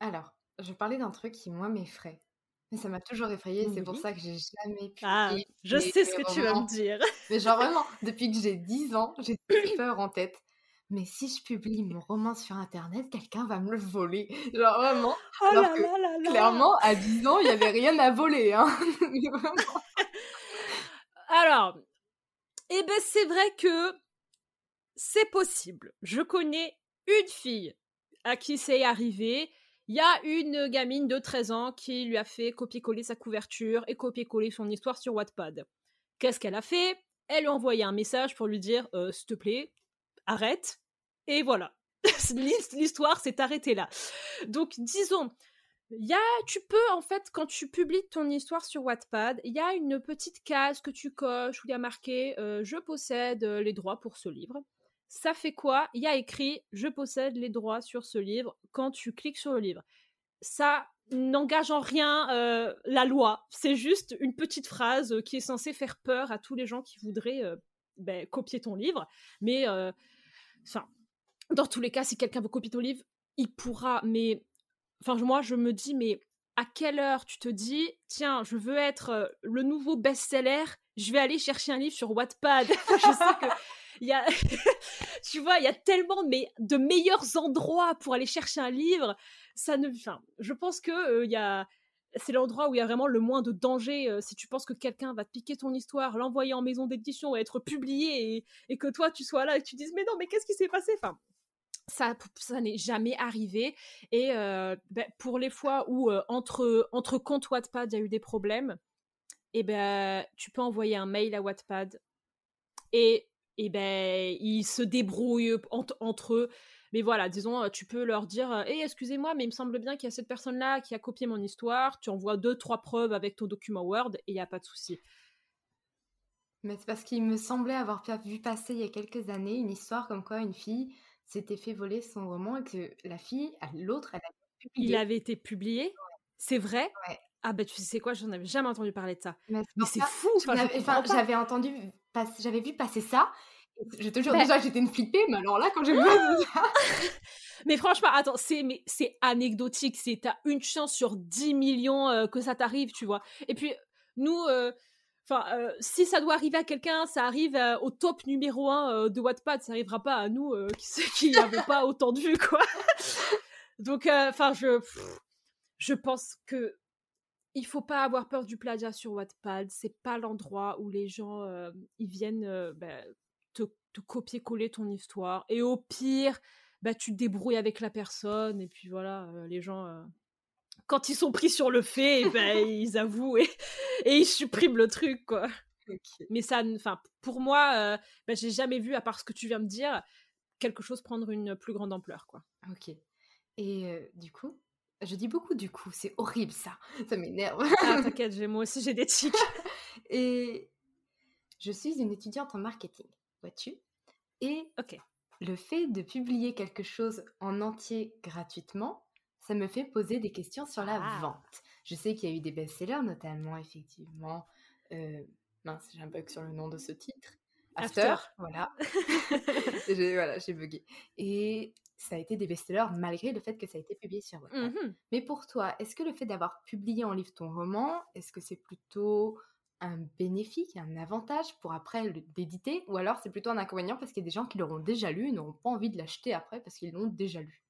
alors, je parlais d'un truc qui, moi, m'effraie. Mais ça m'a toujours effrayée, c'est pour ça que j'ai jamais pu. Ah, je sais ce que tu vas me dire. Mais genre vraiment, depuis que j'ai 10 ans, j'ai peur en tête. Mais si je publie mon roman sur internet, quelqu'un va me le voler. [LAUGHS] Genre vraiment. Oh alors là que, là là clairement, à 10 ans, il n'y avait rien à voler. Hein. [LAUGHS] [LAUGHS] alors, eh ben c'est vrai que c'est possible. Je connais une fille à qui c'est arrivé il y a une gamine de 13 ans qui lui a fait copier-coller sa couverture et copier-coller son histoire sur Wattpad. Qu'est-ce qu'elle a fait? Elle lui a envoyé un message pour lui dire euh, S'il te plaît, arrête. Et voilà. [LAUGHS] L'histoire s'est arrêtée là. Donc, disons, y a, tu peux, en fait, quand tu publies ton histoire sur Wattpad, il y a une petite case que tu coches où il y a marqué euh, Je possède les droits pour ce livre ça fait quoi? Il y a écrit je possède les droits sur ce livre quand tu cliques sur le livre. Ça n'engage en rien euh, la loi. C'est juste une petite phrase qui est censée faire peur à tous les gens qui voudraient euh, ben, copier ton livre. Mais euh, enfin, dans tous les cas, si quelqu'un veut copier ton livre, il pourra. Mais enfin, moi, je me dis, mais à quelle heure tu te dis, tiens, je veux être le nouveau best-seller, je vais aller chercher un livre sur Wattpad. [LAUGHS] je sais que il y a, [LAUGHS] tu vois, il y a tellement de, de meilleurs endroits pour aller chercher un livre. Ça ne, enfin, je pense que euh, il y a, c'est l'endroit où il y a vraiment le moins de danger. Euh, si tu penses que quelqu'un va te piquer ton histoire, l'envoyer en maison d'édition et être publié et, que toi tu sois là et que tu dises mais non mais qu'est-ce qui s'est passé? Enfin, ça, n'est jamais arrivé. Et ben, pour les fois où entre entre comptes Wattpad il y a eu des problèmes, et eh ben tu peux envoyer un mail à Wattpad et et ben ils se débrouillent entre eux. Mais voilà, disons, tu peux leur dire Hé, excusez-moi, mais il me semble bien qu'il y a cette personne-là qui a copié mon histoire. Tu envoies deux, trois preuves avec ton document Word et il n'y a pas de souci. Mais c'est parce qu'il me semblait avoir vu passer il y a quelques années une histoire comme quoi une fille s'était fait voler son roman et que la fille, l'autre, elle avait publié. Il avait été publié C'est vrai? Ah ben tu sais quoi, j'en avais jamais entendu parler de ça. Mais, c'est fou. j'avais entendu, j'avais vu passer ça je te jure, bah déjà, j'étais une flippée, mais alors là, quand j'ai vu [LAUGHS] ça... [LAUGHS] mais franchement, attends, c'est, mais c'est anecdotique. C'est, t'as une chance sur 10 millions euh, que ça t'arrive, tu vois. Et puis, nous, euh, enfin, euh, si ça doit arriver à quelqu'un, ça arrive au top numéro 1 de Wattpad. Ça n'arrivera pas à nous qui n'avons [LAUGHS] pas autant de vues, quoi. Donc, enfin, je, je pense que il faut pas avoir peur du plagiat sur Wattpad. C'est pas l'endroit où les gens ils viennent ben, te copier-coller ton histoire. Et au pire, bah, tu te débrouilles avec la personne. Et puis voilà, euh, les gens, euh, quand ils sont pris sur le fait, bah, [LAUGHS] ils avouent et, ils suppriment le truc, quoi. Mais ça, enfin, pour moi, euh, bah, j'ai jamais vu, à part ce que tu viens de dire, quelque chose prendre une plus grande ampleur, quoi. Ok. Et du coup, je dis beaucoup du coup, c'est horrible ça, ça m'énerve. ah, [LAUGHS] t'inquiète, moi aussi j'ai des tics. [LAUGHS] et je suis une étudiante en marketing vois-tu? Et le fait de publier quelque chose en entier gratuitement, ça me fait poser des questions sur la ah. vente. Je sais qu'il y a eu des best-sellers, notamment, effectivement. Euh, mince, j'ai un bug sur le nom de ce titre. After, voilà. [LAUGHS] [LAUGHS] j'ai, voilà, j'ai bugué. Et ça a été des best-sellers malgré le fait que ça a été publié sur Wattpad. Mmh Mais pour toi, est-ce que le fait d'avoir publié en livre ton roman, est-ce que c'est plutôt un bénéfice, un avantage pour après l'éditer, ou alors c'est plutôt un inconvénient parce qu'il y a des gens qui l'auront déjà lu et n'auront pas envie de l'acheter après parce qu'ils l'ont déjà lu?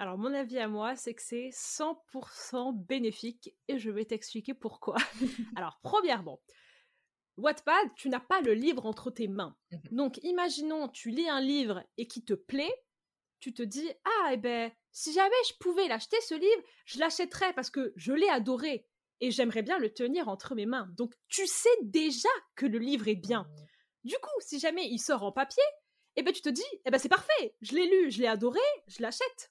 Alors mon avis à moi, c'est que c'est 100% bénéfique et je vais t'expliquer pourquoi. [LAUGHS] alors premièrement, Wattpad, tu n'as pas le livre entre tes mains. Mmh Donc imaginons, tu lis un livre et qui te plaît, tu te dis ah eh ben si jamais je pouvais l'acheter ce livre, je l'achèterais parce que je l'ai adoré et j'aimerais bien le tenir entre mes mains. Donc tu sais déjà que le livre est bien. Du coup, si jamais il sort en papier, eh ben tu te dis, eh ben c'est parfait, je l'ai lu, je l'ai adoré, je l'achète.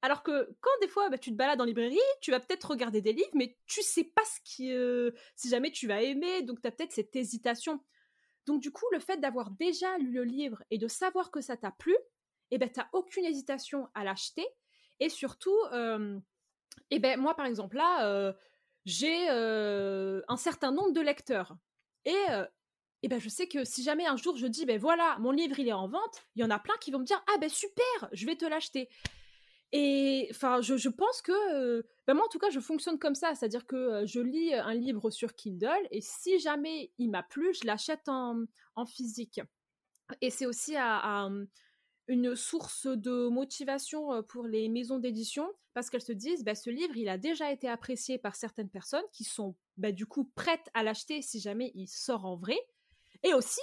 Alors que quand des fois bah, tu te balades en librairie, tu vas peut-être regarder des livres, mais tu sais pas ce qui, euh, si jamais tu vas aimer, donc tu as peut-être cette hésitation. Donc du coup, le fait d'avoir déjà lu le livre et de savoir que ça t'a plu, eh ben aucune hésitation à l'acheter. Et surtout, euh, eh ben moi par exemple là, euh, j'ai un certain nombre de lecteurs et et ben je sais que si jamais un jour je dis ben voilà mon livre il est en vente, il y en a plein qui vont me dire ah ben super, je vais te l'acheter. Et enfin, je, pense que, ben moi en tout cas, je fonctionne comme ça, c'est-à-dire que je lis un livre sur Kindle et si jamais il m'a plu, je l'achète en, physique. Et c'est aussi une source de motivation pour les maisons d'édition parce qu'elles se disent, bah, ce livre, il a déjà été apprécié par certaines personnes qui sont bah, du coup prêtes à l'acheter si jamais il sort en vrai. Et aussi,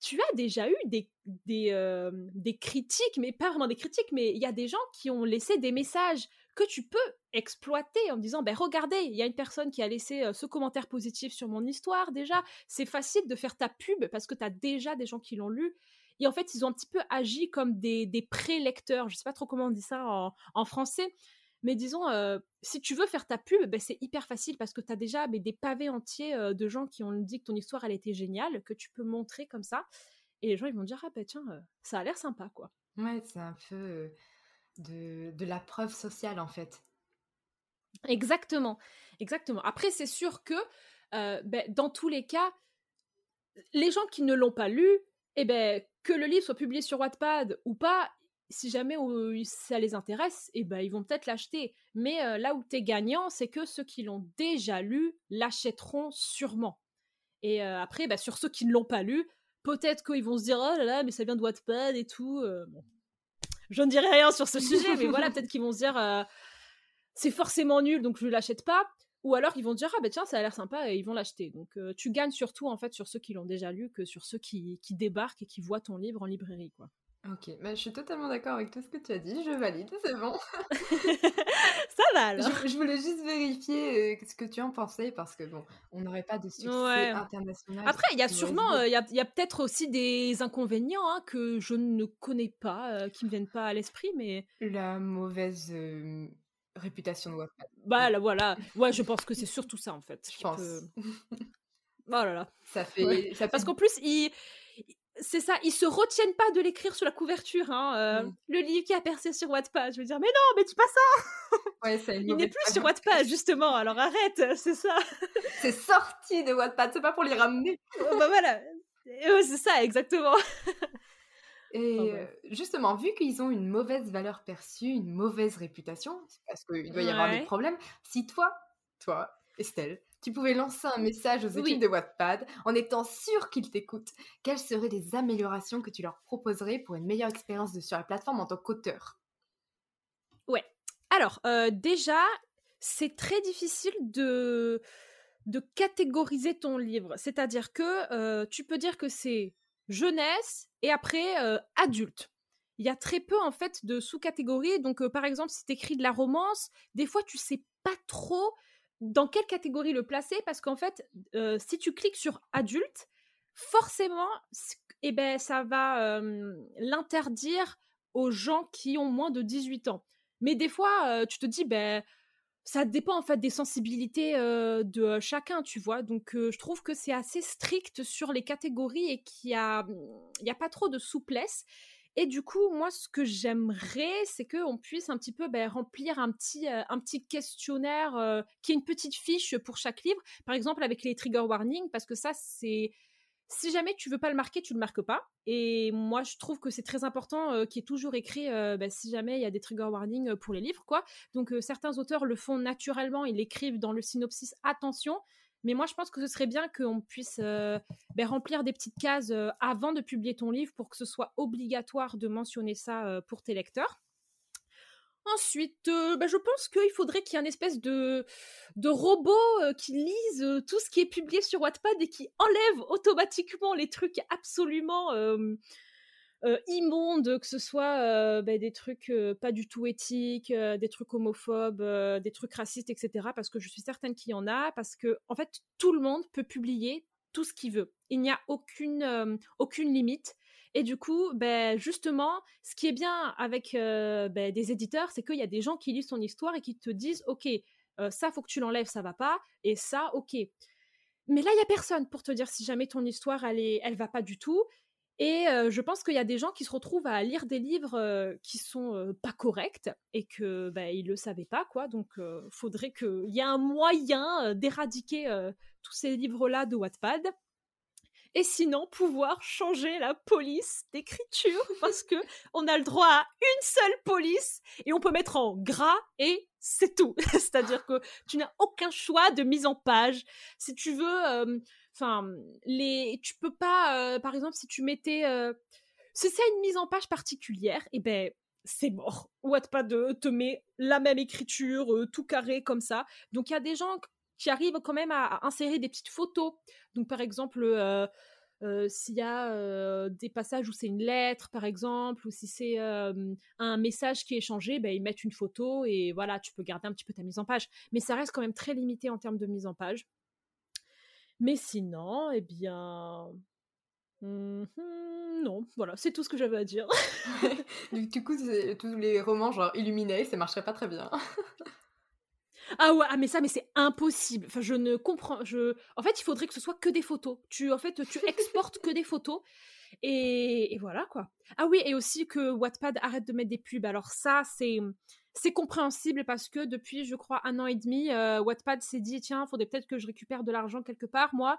tu as déjà eu des, des, des, critiques, mais pas vraiment des critiques, mais il y a des gens qui ont laissé des messages que tu peux exploiter en disant, ben regardez, il y a une personne qui a laissé ce commentaire positif sur mon histoire déjà. C'est facile de faire ta pub parce que tu as déjà des gens qui l'ont lu. Et en fait, ils ont un petit peu agi comme des, des pré-lecteurs. Je sais pas trop comment on dit ça en, en français. Mais disons, si tu veux faire ta pub, ben, c'est hyper facile parce que tu as déjà mais, des pavés entiers de gens qui ont dit que ton histoire, elle était géniale, que tu peux montrer comme ça. Et les gens, ils vont dire, ah ben tiens, ça a l'air sympa, quoi. Ouais, c'est un peu de, de, la preuve sociale, en fait. Exactement, exactement. Après, c'est sûr que ben, dans tous les cas, les gens qui ne l'ont pas lu, eh ben, que le livre soit publié sur Wattpad ou pas, si jamais ça les intéresse, eh ben, ils vont peut-être l'acheter. Mais là où tu es gagnant, c'est que ceux qui l'ont déjà lu l'achèteront sûrement. Et après, bah, sur ceux qui ne l'ont pas lu, peut-être qu'ils vont se dire Oh là là, mais ça vient de Wattpad et tout. Je ne dirai rien sur ce sujet, mais voilà, peut-être qu'ils vont se dire C'est forcément nul, donc je ne l'achète pas. Ou alors ils vont dire ah ben tiens ça a l'air sympa et ils vont l'acheter. Donc tu gagnes surtout en fait sur ceux qui l'ont déjà lu que sur ceux qui, qui débarquent et qui voient ton livre en librairie quoi. Ok, bah, je suis totalement d'accord avec tout ce que tu as dit, je valide, c'est bon. [LAUGHS] Ça va alors. Je, voulais juste vérifier ce que tu en pensais parce que bon, on n'aurait pas de succès international. Après, il y a sûrement, il y a, peut-être aussi des inconvénients hein, que je ne connais pas, qui me viennent pas à l'esprit, mais. La mauvaise réputation de Wattpad. Bah là, voilà. Ouais, je pense que c'est [LAUGHS] surtout ça en fait. Je pense. Oh là là. Ça fait. Ça Parce qu'en plus, il c'est ça, ils se retiennent pas de l'écrire sur la couverture. Hein, euh, mmh. Le livre qui a percé sur Wattpad. Je veux dire, mais non, mais dis pas ça ouais, Il n'est plus sur Wattpad, justement, alors arrête, [LAUGHS] c'est ça. c'est sorti de Wattpad, c'est pas pour les ramener. Oh, bah voilà, c'est ça, exactement. Et [LAUGHS] justement, vu qu'ils ont une mauvaise valeur perçue, une mauvaise réputation, parce qu'il doit y avoir des problèmes, si toi, toi, Estelle, tu pouvais lancer un message aux équipes de Wattpad en étant sûr qu'ils t'écoutent. Quelles seraient les améliorations que tu leur proposerais pour une meilleure expérience sur la plateforme en tant qu'auteur? Ouais. Alors, euh, déjà, c'est très difficile de, de catégoriser ton livre. C'est-à-dire que euh, tu peux dire que c'est jeunesse et après euh, adulte il y a très peu en fait de sous-catégories. Donc, par exemple, si tu écris de la romance, des fois tu sais pas trop dans quelle catégorie le placer? Parce qu'en fait, si tu cliques sur adulte, forcément, eh ben, ça va l'interdire aux gens qui ont moins de 18 ans. Mais des fois, tu te dis, ben, ça dépend en fait des sensibilités de chacun, tu vois? Donc, je trouve que c'est assez strict sur les catégories et qu'il n'y a, a pas trop de souplesse. Et du coup, moi, ce que j'aimerais, c'est qu'on puisse un petit peu ben, remplir un petit, euh, un petit questionnaire euh, qui est une petite fiche pour chaque livre, par exemple avec les trigger warnings, parce que ça, c'est si jamais tu veux pas le marquer, tu le marques pas. Et moi, je trouve que c'est très important euh, qu'il y ait toujours écrit ben, si jamais il y a des trigger warnings pour les livres, quoi. Donc certains auteurs le font naturellement, ils l'écrivent dans le synopsis. Attention, mais moi, je pense que ce serait bien qu'on puisse euh, ben, remplir des petites cases euh, avant de publier ton livre pour que ce soit obligatoire de mentionner ça euh, pour tes lecteurs. Ensuite, ben, je pense qu'il faudrait qu'il y ait une espèce de, de robot qui lise tout ce qui est publié sur Wattpad et qui enlève automatiquement les trucs absolument euh, immondes, que ce soit euh, ben, des trucs euh, pas du tout éthiques, des trucs homophobes, des trucs racistes, etc. Parce que je suis certaine qu'il y en a, parce que en fait tout le monde peut publier tout ce qu'il veut. Il n'y a aucune, aucune limite. Et du coup, ben, justement, ce qui est bien avec ben, des éditeurs, c'est qu'il y a des gens qui lisent ton histoire et qui te disent, OK, ça, faut que tu l'enlèves, ça va pas, et ça, OK. Mais là, il y a personne pour te dire si jamais ton histoire, elle, est, elle va pas du tout. Et je pense qu'il y a des gens qui se retrouvent à lire des livres qui sont pas corrects et que bah, ils le savaient pas quoi. Donc faudrait qu'il y ait un moyen d'éradiquer tous ces livres-là de Wattpad et sinon pouvoir changer la police d'écriture [LAUGHS] parce que on a le droit à une seule police et on peut mettre en gras et c'est tout. [LAUGHS] C'est-à-dire que tu n'as aucun choix de mise en page. Si tu veux, enfin, les, tu peux pas, par exemple, si tu mettais, si c'est une mise en page particulière, et eh ben c'est mort. Wattpad te met la même écriture, tout carré comme ça. Donc il y a des gens qui arrivent quand même à, insérer des petites photos. Donc par exemple, euh, euh, s'il y a euh, des passages où c'est une lettre, par exemple, ou si c'est un message qui est échangé, ben, ils mettent une photo et voilà, tu peux garder un petit peu ta mise en page. Mais ça reste quand même très limité en termes de mise en page. Mais sinon, eh bien, mmh non, voilà, c'est tout ce que j'avais à dire. du, coup, tous les romans genre Illuminés, ça marcherait pas très bien. Ah ouais, ah mais ça, mais c'est impossible. Enfin, je ne comprends. Je... En fait, il faudrait que ce soit que des photos. Tu, en fait, tu exportes que des photos. Et, voilà quoi. Ah oui, et aussi que Wattpad arrête de mettre des pubs. Alors ça, c'est c'est compréhensible parce que depuis, je crois, un an et demi, euh, Wattpad s'est dit tiens, faudrait peut-être que je récupère de l'argent quelque part. Moi,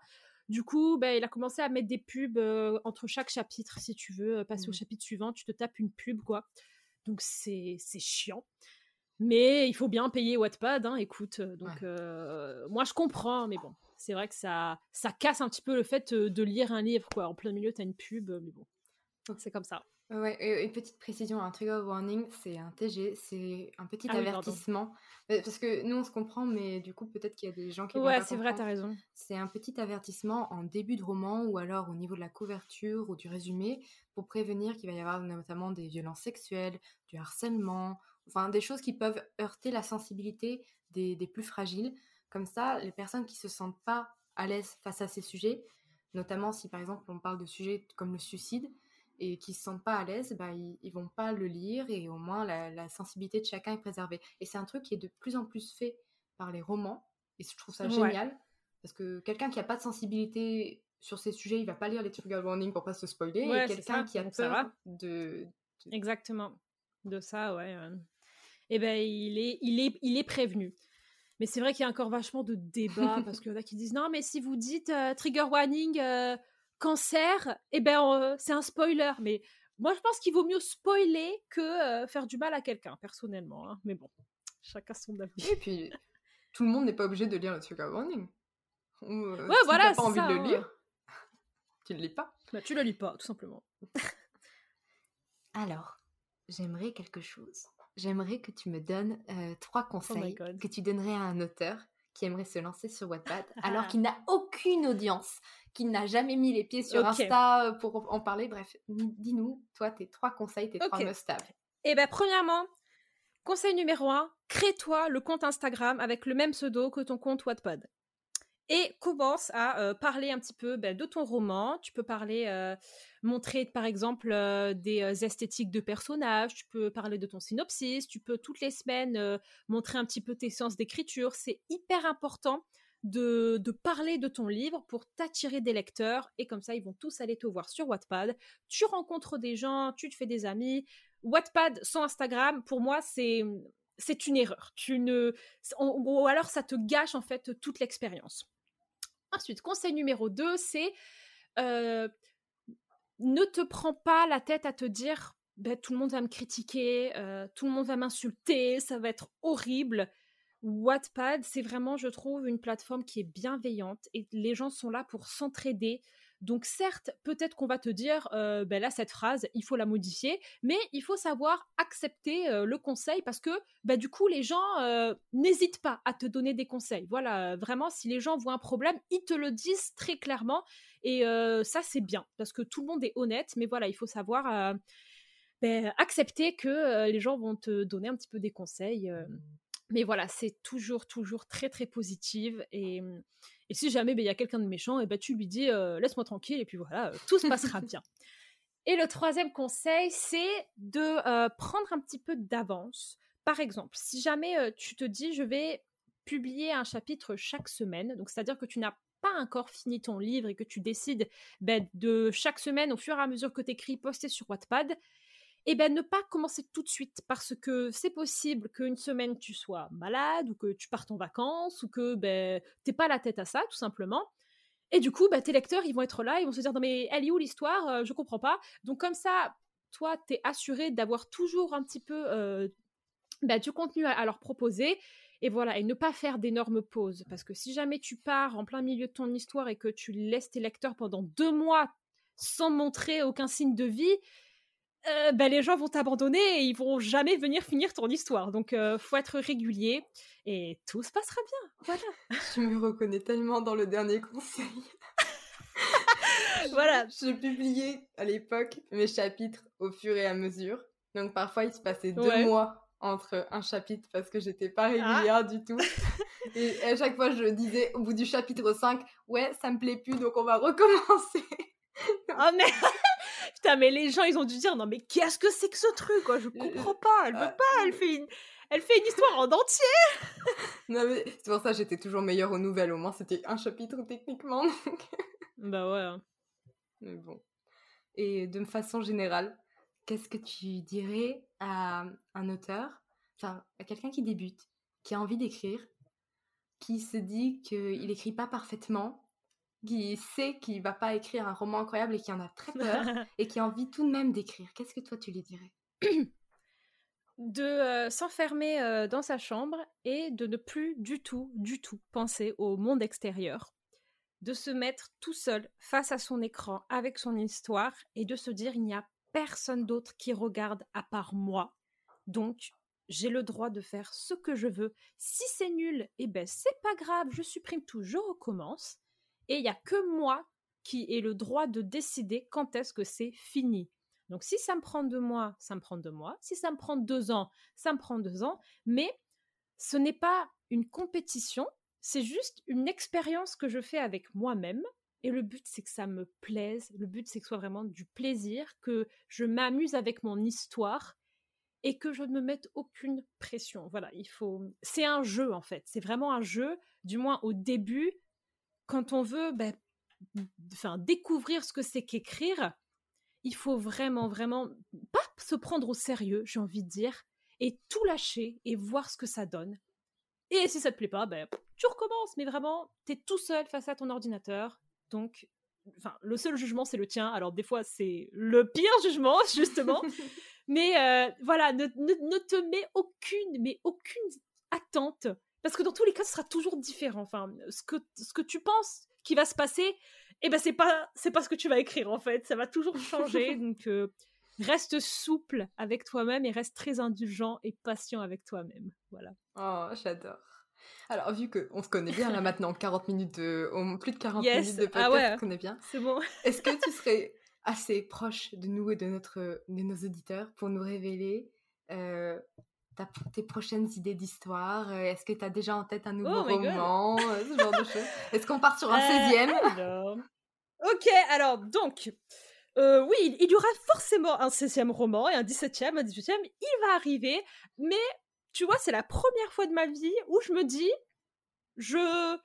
du coup, ben, il a commencé à mettre des pubs euh, entre chaque chapitre. Si tu veux euh, passer au mmh. chapitre suivant, tu te tapes une pub quoi. Donc c'est chiant. Mais il faut bien payer Wattpad, hein, écoute. Euh, donc, euh, moi, je comprends, mais bon, c'est vrai que ça, ça casse un petit peu le fait de lire un livre, quoi. En plein milieu, t'as une pub, mais bon, c'est comme ça. Ouais, une petite précision, un trigger warning, c'est un TG, c'est un petit ah avertissement. parce que nous, on se comprend, mais du coup, peut-être qu'il y a des gens qui Ouais, c'est vrai, t'as raison. C'est un petit avertissement en début de roman ou alors au niveau de la couverture ou du résumé pour prévenir qu'il va y avoir notamment des violences sexuelles, du harcèlement enfin des choses qui peuvent heurter la sensibilité des, plus fragiles. Comme ça, les personnes qui se sentent pas à l'aise face à ces sujets, notamment si par exemple on parle de sujets comme le suicide et qui se sentent pas à l'aise, bah, ils, ne vont pas le lire et au moins la, sensibilité de chacun est préservée. Et c'est un truc qui est de plus en plus fait par les romans et je trouve ça génial parce que quelqu'un qui a pas de sensibilité sur ces sujets, il va pas lire les trigger warnings pour pas se spoiler. et quelqu'un qui a peur de, Exactement. De ça, ouais eh ben, il est, il est, il est prévenu. Mais c'est vrai qu'il y a encore vachement de débats [LAUGHS] parce qu'il y en a qui disent non, mais si vous dites euh, trigger warning euh, cancer, eh ben euh, c'est un spoiler. Mais moi, je pense qu'il vaut mieux spoiler que faire du mal à quelqu'un, personnellement. Hein. Mais bon, chacun son avis. Et puis, tout le monde n'est pas obligé de lire le trigger warning. ouais, si voilà. pas envie de le hein. lire. Tu le lis pas. Bah, tu le lis pas, tout simplement. Alors, j'aimerais quelque chose j'aimerais que tu me donnes trois oh conseils que tu donnerais à un auteur qui aimerait se lancer sur Wattpad alors qu'il n'a aucune audience, qu'il n'a jamais mis les pieds sur Insta pour en parler. Bref, dis-nous, toi, tes trois conseils, tes trois must-have. Eh bien, premièrement, conseil numéro un, crée-toi le compte Instagram avec le même pseudo que ton compte Wattpad et commence à parler un petit peu ben, de ton roman. Tu peux parler, montrer par exemple des esthétiques de personnages, tu peux parler de ton synopsis, tu peux toutes les semaines montrer un petit peu tes séances d'écriture. C'est hyper important de, de, parler de ton livre pour t'attirer des lecteurs et comme ça ils vont tous aller te voir sur Wattpad. Tu rencontres des gens, tu te fais des amis. Wattpad sans Instagram, pour moi, c'est c'est une erreur. Tu ne, ou alors ça te gâche en fait toute l'expérience. Ensuite, conseil numéro 2, c'est euh, ne te prends pas la tête à te dire ben, tout le monde va me critiquer, euh, tout le monde va m'insulter, ça va être horrible. Wattpad, c'est vraiment, je trouve, une plateforme qui est bienveillante et les gens sont là pour s'entraider, donc certes, peut-être qu'on va te dire, euh, ben là, cette phrase, il faut la modifier, mais il faut savoir accepter euh, le conseil parce que ben, du coup, les gens euh, n'hésitent pas à te donner des conseils. Voilà, vraiment, si les gens voient un problème, ils te le disent très clairement. Et ça, c'est bien parce que tout le monde est honnête, mais voilà, il faut savoir ben, accepter que les gens vont te donner un petit peu des conseils. Mais voilà, c'est toujours, toujours très, très positive. Et, et si jamais ben, il y a quelqu'un de méchant, et ben, tu lui dis laisse-moi tranquille, et puis voilà, tout se passera [LAUGHS] bien. Et le troisième conseil, c'est de prendre un petit peu d'avance. Par exemple, si jamais tu te dis je vais publier un chapitre chaque semaine, donc c'est-à-dire que tu n'as pas encore fini ton livre et que tu décides ben, de chaque semaine, au fur et à mesure que tu écris, poster sur Wattpad, eh ben ne pas commencer tout de suite parce que c'est possible qu'une semaine tu sois malade ou que tu partes en vacances ou que ben t'es pas la tête à ça tout simplement. Et du coup, bah, tes lecteurs, ils vont être là, ils vont se dire non mais elle est où l'histoire? Euh, Je comprends pas. Donc comme ça, toi, tu es assuré d'avoir toujours un petit peu euh, bah, du contenu à, leur proposer. Et voilà, et ne pas faire d'énormes pauses. Parce que si jamais tu pars en plein milieu de ton histoire et que tu laisses tes lecteurs pendant deux mois sans montrer aucun signe de vie, euh, bah, les gens vont t'abandonner et ils vont jamais venir finir ton histoire. Donc, euh, faut être régulier et tout se passera bien. Voilà. Je me reconnais tellement dans le dernier conseil. [LAUGHS] voilà. [LAUGHS] Je publiais à l'époque mes chapitres au fur et à mesure. Donc, parfois, il se passait deux mois entre un chapitre parce que j'étais pas ah. régulière du tout. [LAUGHS] et à chaque fois, je disais au bout du chapitre 5, ouais, ça me plaît plus, donc on va recommencer. oh mais Putain, mais les gens, ils ont dû dire non, mais qu'est-ce que c'est que ce truc quoi? Je comprends pas. Elle veut ah, pas. Elle fait une, elle fait une histoire en entier. [LAUGHS] non, mais c'est pour ça que j'étais toujours meilleure aux nouvelles. Au moins, c'était un chapitre techniquement. [LAUGHS] bah ouais. Hein. Mais bon. Et de façon générale, qu'est-ce que tu dirais à un auteur, enfin, à quelqu'un qui débute, qui a envie d'écrire, qui se dit qu'il n'écrit pas parfaitement, qui sait qu'il va pas écrire un roman incroyable et qui en a très peur [LAUGHS] et qui a envie tout de même d'écrire, qu'est-ce que toi tu lui dirais? De euh, s'enfermer euh, dans sa chambre et de ne plus du tout, du tout penser au monde extérieur. De se mettre tout seul face à son écran avec son histoire et de se dire il n'y a personne d'autre qui regarde à part moi. Donc, j'ai le droit de faire ce que je veux. Si c'est nul, eh ben c'est pas grave, je supprime tout, je recommence. Et il n'y a que moi qui ai le droit de décider quand est-ce que c'est fini. Donc si ça me prend deux mois, ça me prend deux mois. Si ça me prend deux ans, ça me prend deux ans. Mais ce n'est pas une compétition, c'est juste une expérience que je fais avec moi-même. Et le but, c'est que ça me plaise. Le but, c'est que ce soit vraiment du plaisir, que je m'amuse avec mon histoire et que je ne me mette aucune pression. Voilà, il faut. C'est un jeu en fait. C'est vraiment un jeu. Du moins au début, quand on veut ben, enfin, découvrir ce que c'est qu'écrire, il faut vraiment, vraiment pas se prendre au sérieux, j'ai envie de dire, et tout lâcher et voir ce que ça donne. Et si ça te plaît pas, ben, tu recommences, mais vraiment, tu es tout seul face à ton ordinateur, donc enfin, le seul jugement, c'est le tien. Alors, des fois, c'est le pire [LAUGHS] jugement, justement. [LAUGHS] mais euh, voilà, ne, ne, te mets aucune, mais aucune attente parce que dans tous les cas, ce sera toujours différent. Enfin, ce que, ce que tu penses qui va se passer, eh ben c'est pas c'est pas ce que tu vas écrire en fait. Ça va toujours [LAUGHS] changer. donc euh, reste souple avec toi-même et reste très indulgent et patient avec toi-même. Voilà. Oh, j'adore. Alors, vu qu'on se connaît bien là [LAUGHS] maintenant, 40 minutes de, plus de 40 minutes de ah podcast, on se connaît bien. C'est bon. Est-ce que tu [LAUGHS] serais assez proche de nous et de, notre, de nos auditeurs pour nous révéler euh, tes prochaines idées d'histoire euh, Est-ce que tu as déjà en tête un nouveau oh roman euh, Ce genre de choses? [LAUGHS] Est-ce qu'on part sur un 16e euh, Ok, alors donc, oui, il y aura forcément un 16e roman et un 17e, un 18e. Il va arriver, mais tu vois, c'est la première fois de ma vie où je me dis, je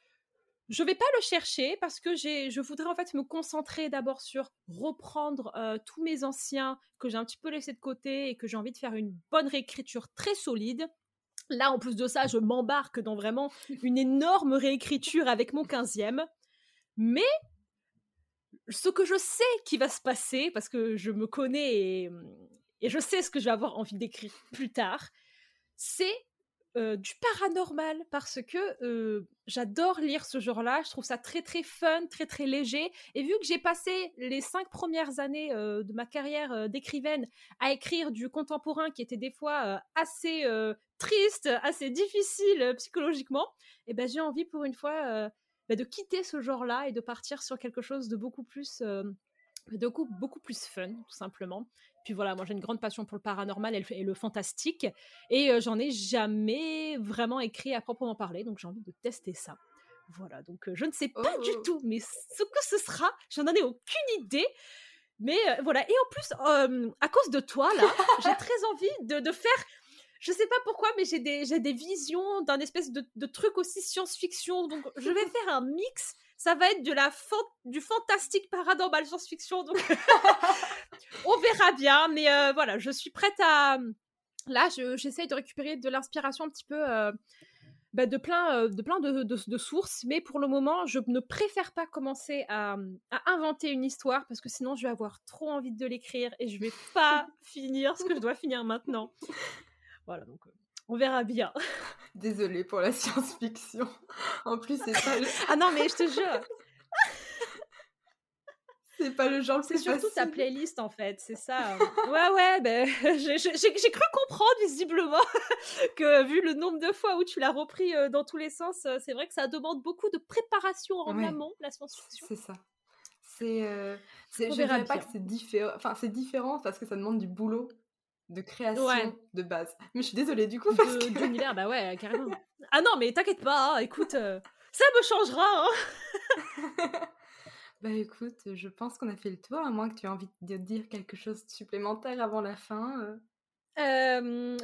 je vais pas le chercher parce que je voudrais en fait me concentrer d'abord sur reprendre euh, tous mes anciens que j'ai un petit peu laissés de côté et que j'ai envie de faire une bonne réécriture très solide. Là, en plus de ça, je m'embarque dans vraiment une énorme réécriture avec mon 15e. Mais ce que je sais qui va se passer, parce que je me connais et, et je sais ce que je vais avoir envie d'écrire plus tard, c'est euh, du paranormal parce que euh, j'adore lire ce genre-là. Je trouve ça très très fun, très très léger. Et vu que j'ai passé les cinq premières années euh, de ma carrière d'écrivaine à écrire du contemporain qui était des fois assez triste, assez difficile psychologiquement, eh ben j'ai envie pour une fois bah, de quitter ce genre-là et de partir sur quelque chose de beaucoup plus de beaucoup plus fun, tout simplement Puis voilà, moi j'ai une grande passion pour le paranormal et le, fantastique. Et j'en ai jamais vraiment écrit à proprement parler. Donc j'ai envie de tester ça. Voilà, donc je ne sais pas du oh. tout, mais ce que ce sera, j'en ai aucune idée. Mais voilà, et en plus, à cause de toi, là, [LAUGHS] j'ai très envie de, de, faire. Je sais pas pourquoi, mais j'ai des, des visions d'un espèce de, de, truc aussi science-fiction. Donc, je vais faire un mix. Ça va être de la du fantastique paranormal science-fiction. Donc, [LAUGHS] [LAUGHS] on verra bien. Mais voilà, je suis prête à. Là, j'essaye de récupérer de l'inspiration un petit peu bah, de plein, euh, de, plein de, sources, mais pour le moment, je ne préfère pas commencer à, inventer une histoire parce que sinon, je vais avoir trop envie de l'écrire et je vais pas [LAUGHS] finir ce que je dois finir maintenant. Voilà, donc euh, on verra bien. Désolée pour la science-fiction. En plus, c'est [LAUGHS] ça. ah non, mais je te jure. C'est pas le genre C'est surtout ta playlist en fait, c'est ça. Hein. ouais, ouais, ben, [LAUGHS] j'ai cru comprendre visiblement [LAUGHS] que vu le nombre de fois où tu l'as repris euh, dans tous les sens, euh, c'est vrai que ça demande beaucoup de préparation en amont, la science-fiction. C'est ça. C'est. Euh, je dirais pas que c'est différent. Enfin, c'est différent parce que ça demande du boulot de création de base. Mais je suis désolée du coup. Parce de, D'univers, bah ouais, [LAUGHS] carrément. Ah non, mais t'inquiète pas, hein, écoute, ça me changera. Hein. Bah écoute, je pense qu'on a fait le tour, à moins que tu aies envie de dire quelque chose de supplémentaire avant la fin. Euh.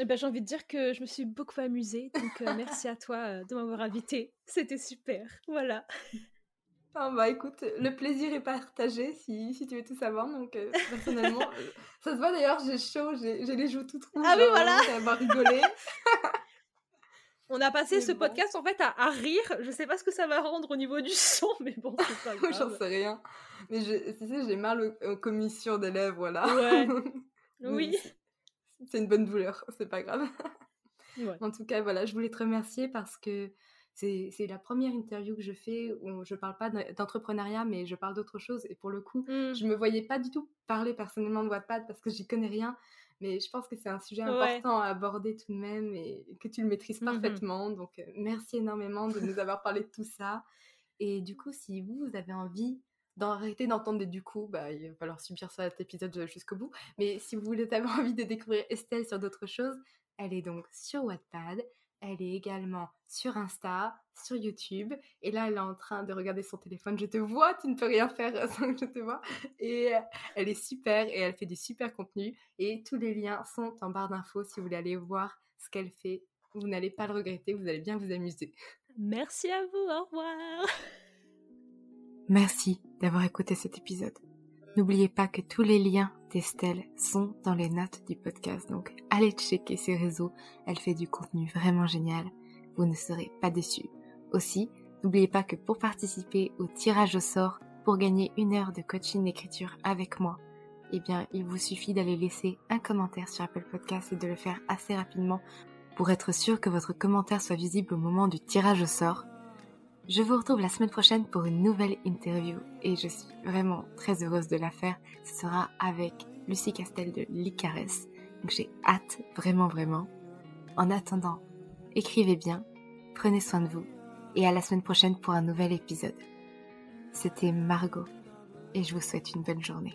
Eh ben, j'ai envie de dire que je me suis beaucoup amusée, donc [LAUGHS] merci à toi de m'avoir invitée. C'était super, voilà. [LAUGHS] Ah bah écoute, le plaisir est partagé si, si tu veux tout savoir. Donc personnellement, ça se voit d'ailleurs, j'ai chaud, j'ai les joues toutes rouges. Ah oui, voilà. va rigoler. [LAUGHS] On a passé ce podcast en fait à, rire. Je sais pas ce que ça va rendre au niveau du son, mais bon, c'est pas [LAUGHS] grave. J'en sais rien. Mais je, tu sais, j'ai mal aux, commissions des lèvres, là. Ouais. [LAUGHS] oui. C'est une bonne douleur, c'est pas grave. En tout cas, voilà, je voulais te remercier parce que c'est la première interview que je fais où je parle pas d'entrepreneuriat, mais je parle d'autre chose. Et pour le coup, mmh. je me voyais pas du tout parler personnellement de Wattpad parce que j'y connais rien mais je pense que c'est un sujet important à aborder tout de même et que tu le maîtrises mmh parfaitement. Donc, euh, merci énormément de nous avoir parlé de tout ça. Et du coup, si vous, vous avez envie d'arrêter d'entendre des du coup, bah, il va falloir subir cet épisode jusqu'au bout. Mais si vous voulez avoir [LAUGHS] envie de découvrir Estelle sur d'autres choses, elle est donc sur Wattpad. Elle est également sur Insta, sur YouTube. Et là, elle est en train de regarder son téléphone. Je te vois, tu ne peux rien faire [LAUGHS] sans que je te vois. Et elle est super et elle fait du super contenu. Et tous les liens sont en barre d'infos si vous voulez aller voir ce qu'elle fait. Vous n'allez pas le regretter, vous allez bien vous amuser. Merci à vous, au revoir. Merci d'avoir écouté cet épisode. N'oubliez pas que tous les liens d'Estelle sont dans les notes du podcast, donc allez checker ses réseaux, elle fait du contenu vraiment génial, vous ne serez pas déçus. Aussi, n'oubliez pas que pour participer au tirage au sort, pour gagner une heure de coaching d'écriture avec moi, eh bien, il vous suffit d'aller laisser un commentaire sur Apple Podcast et de le faire assez rapidement pour être sûr que votre commentaire soit visible au moment du tirage au sort. Je vous retrouve la semaine prochaine pour une nouvelle interview et je suis vraiment très heureuse de la faire. Ce sera avec Lucie Castel de Licares. Donc j'ai hâte, vraiment vraiment. En attendant, écrivez bien, prenez soin de vous et à la semaine prochaine pour un nouvel épisode. C'était Margot et je vous souhaite une bonne journée.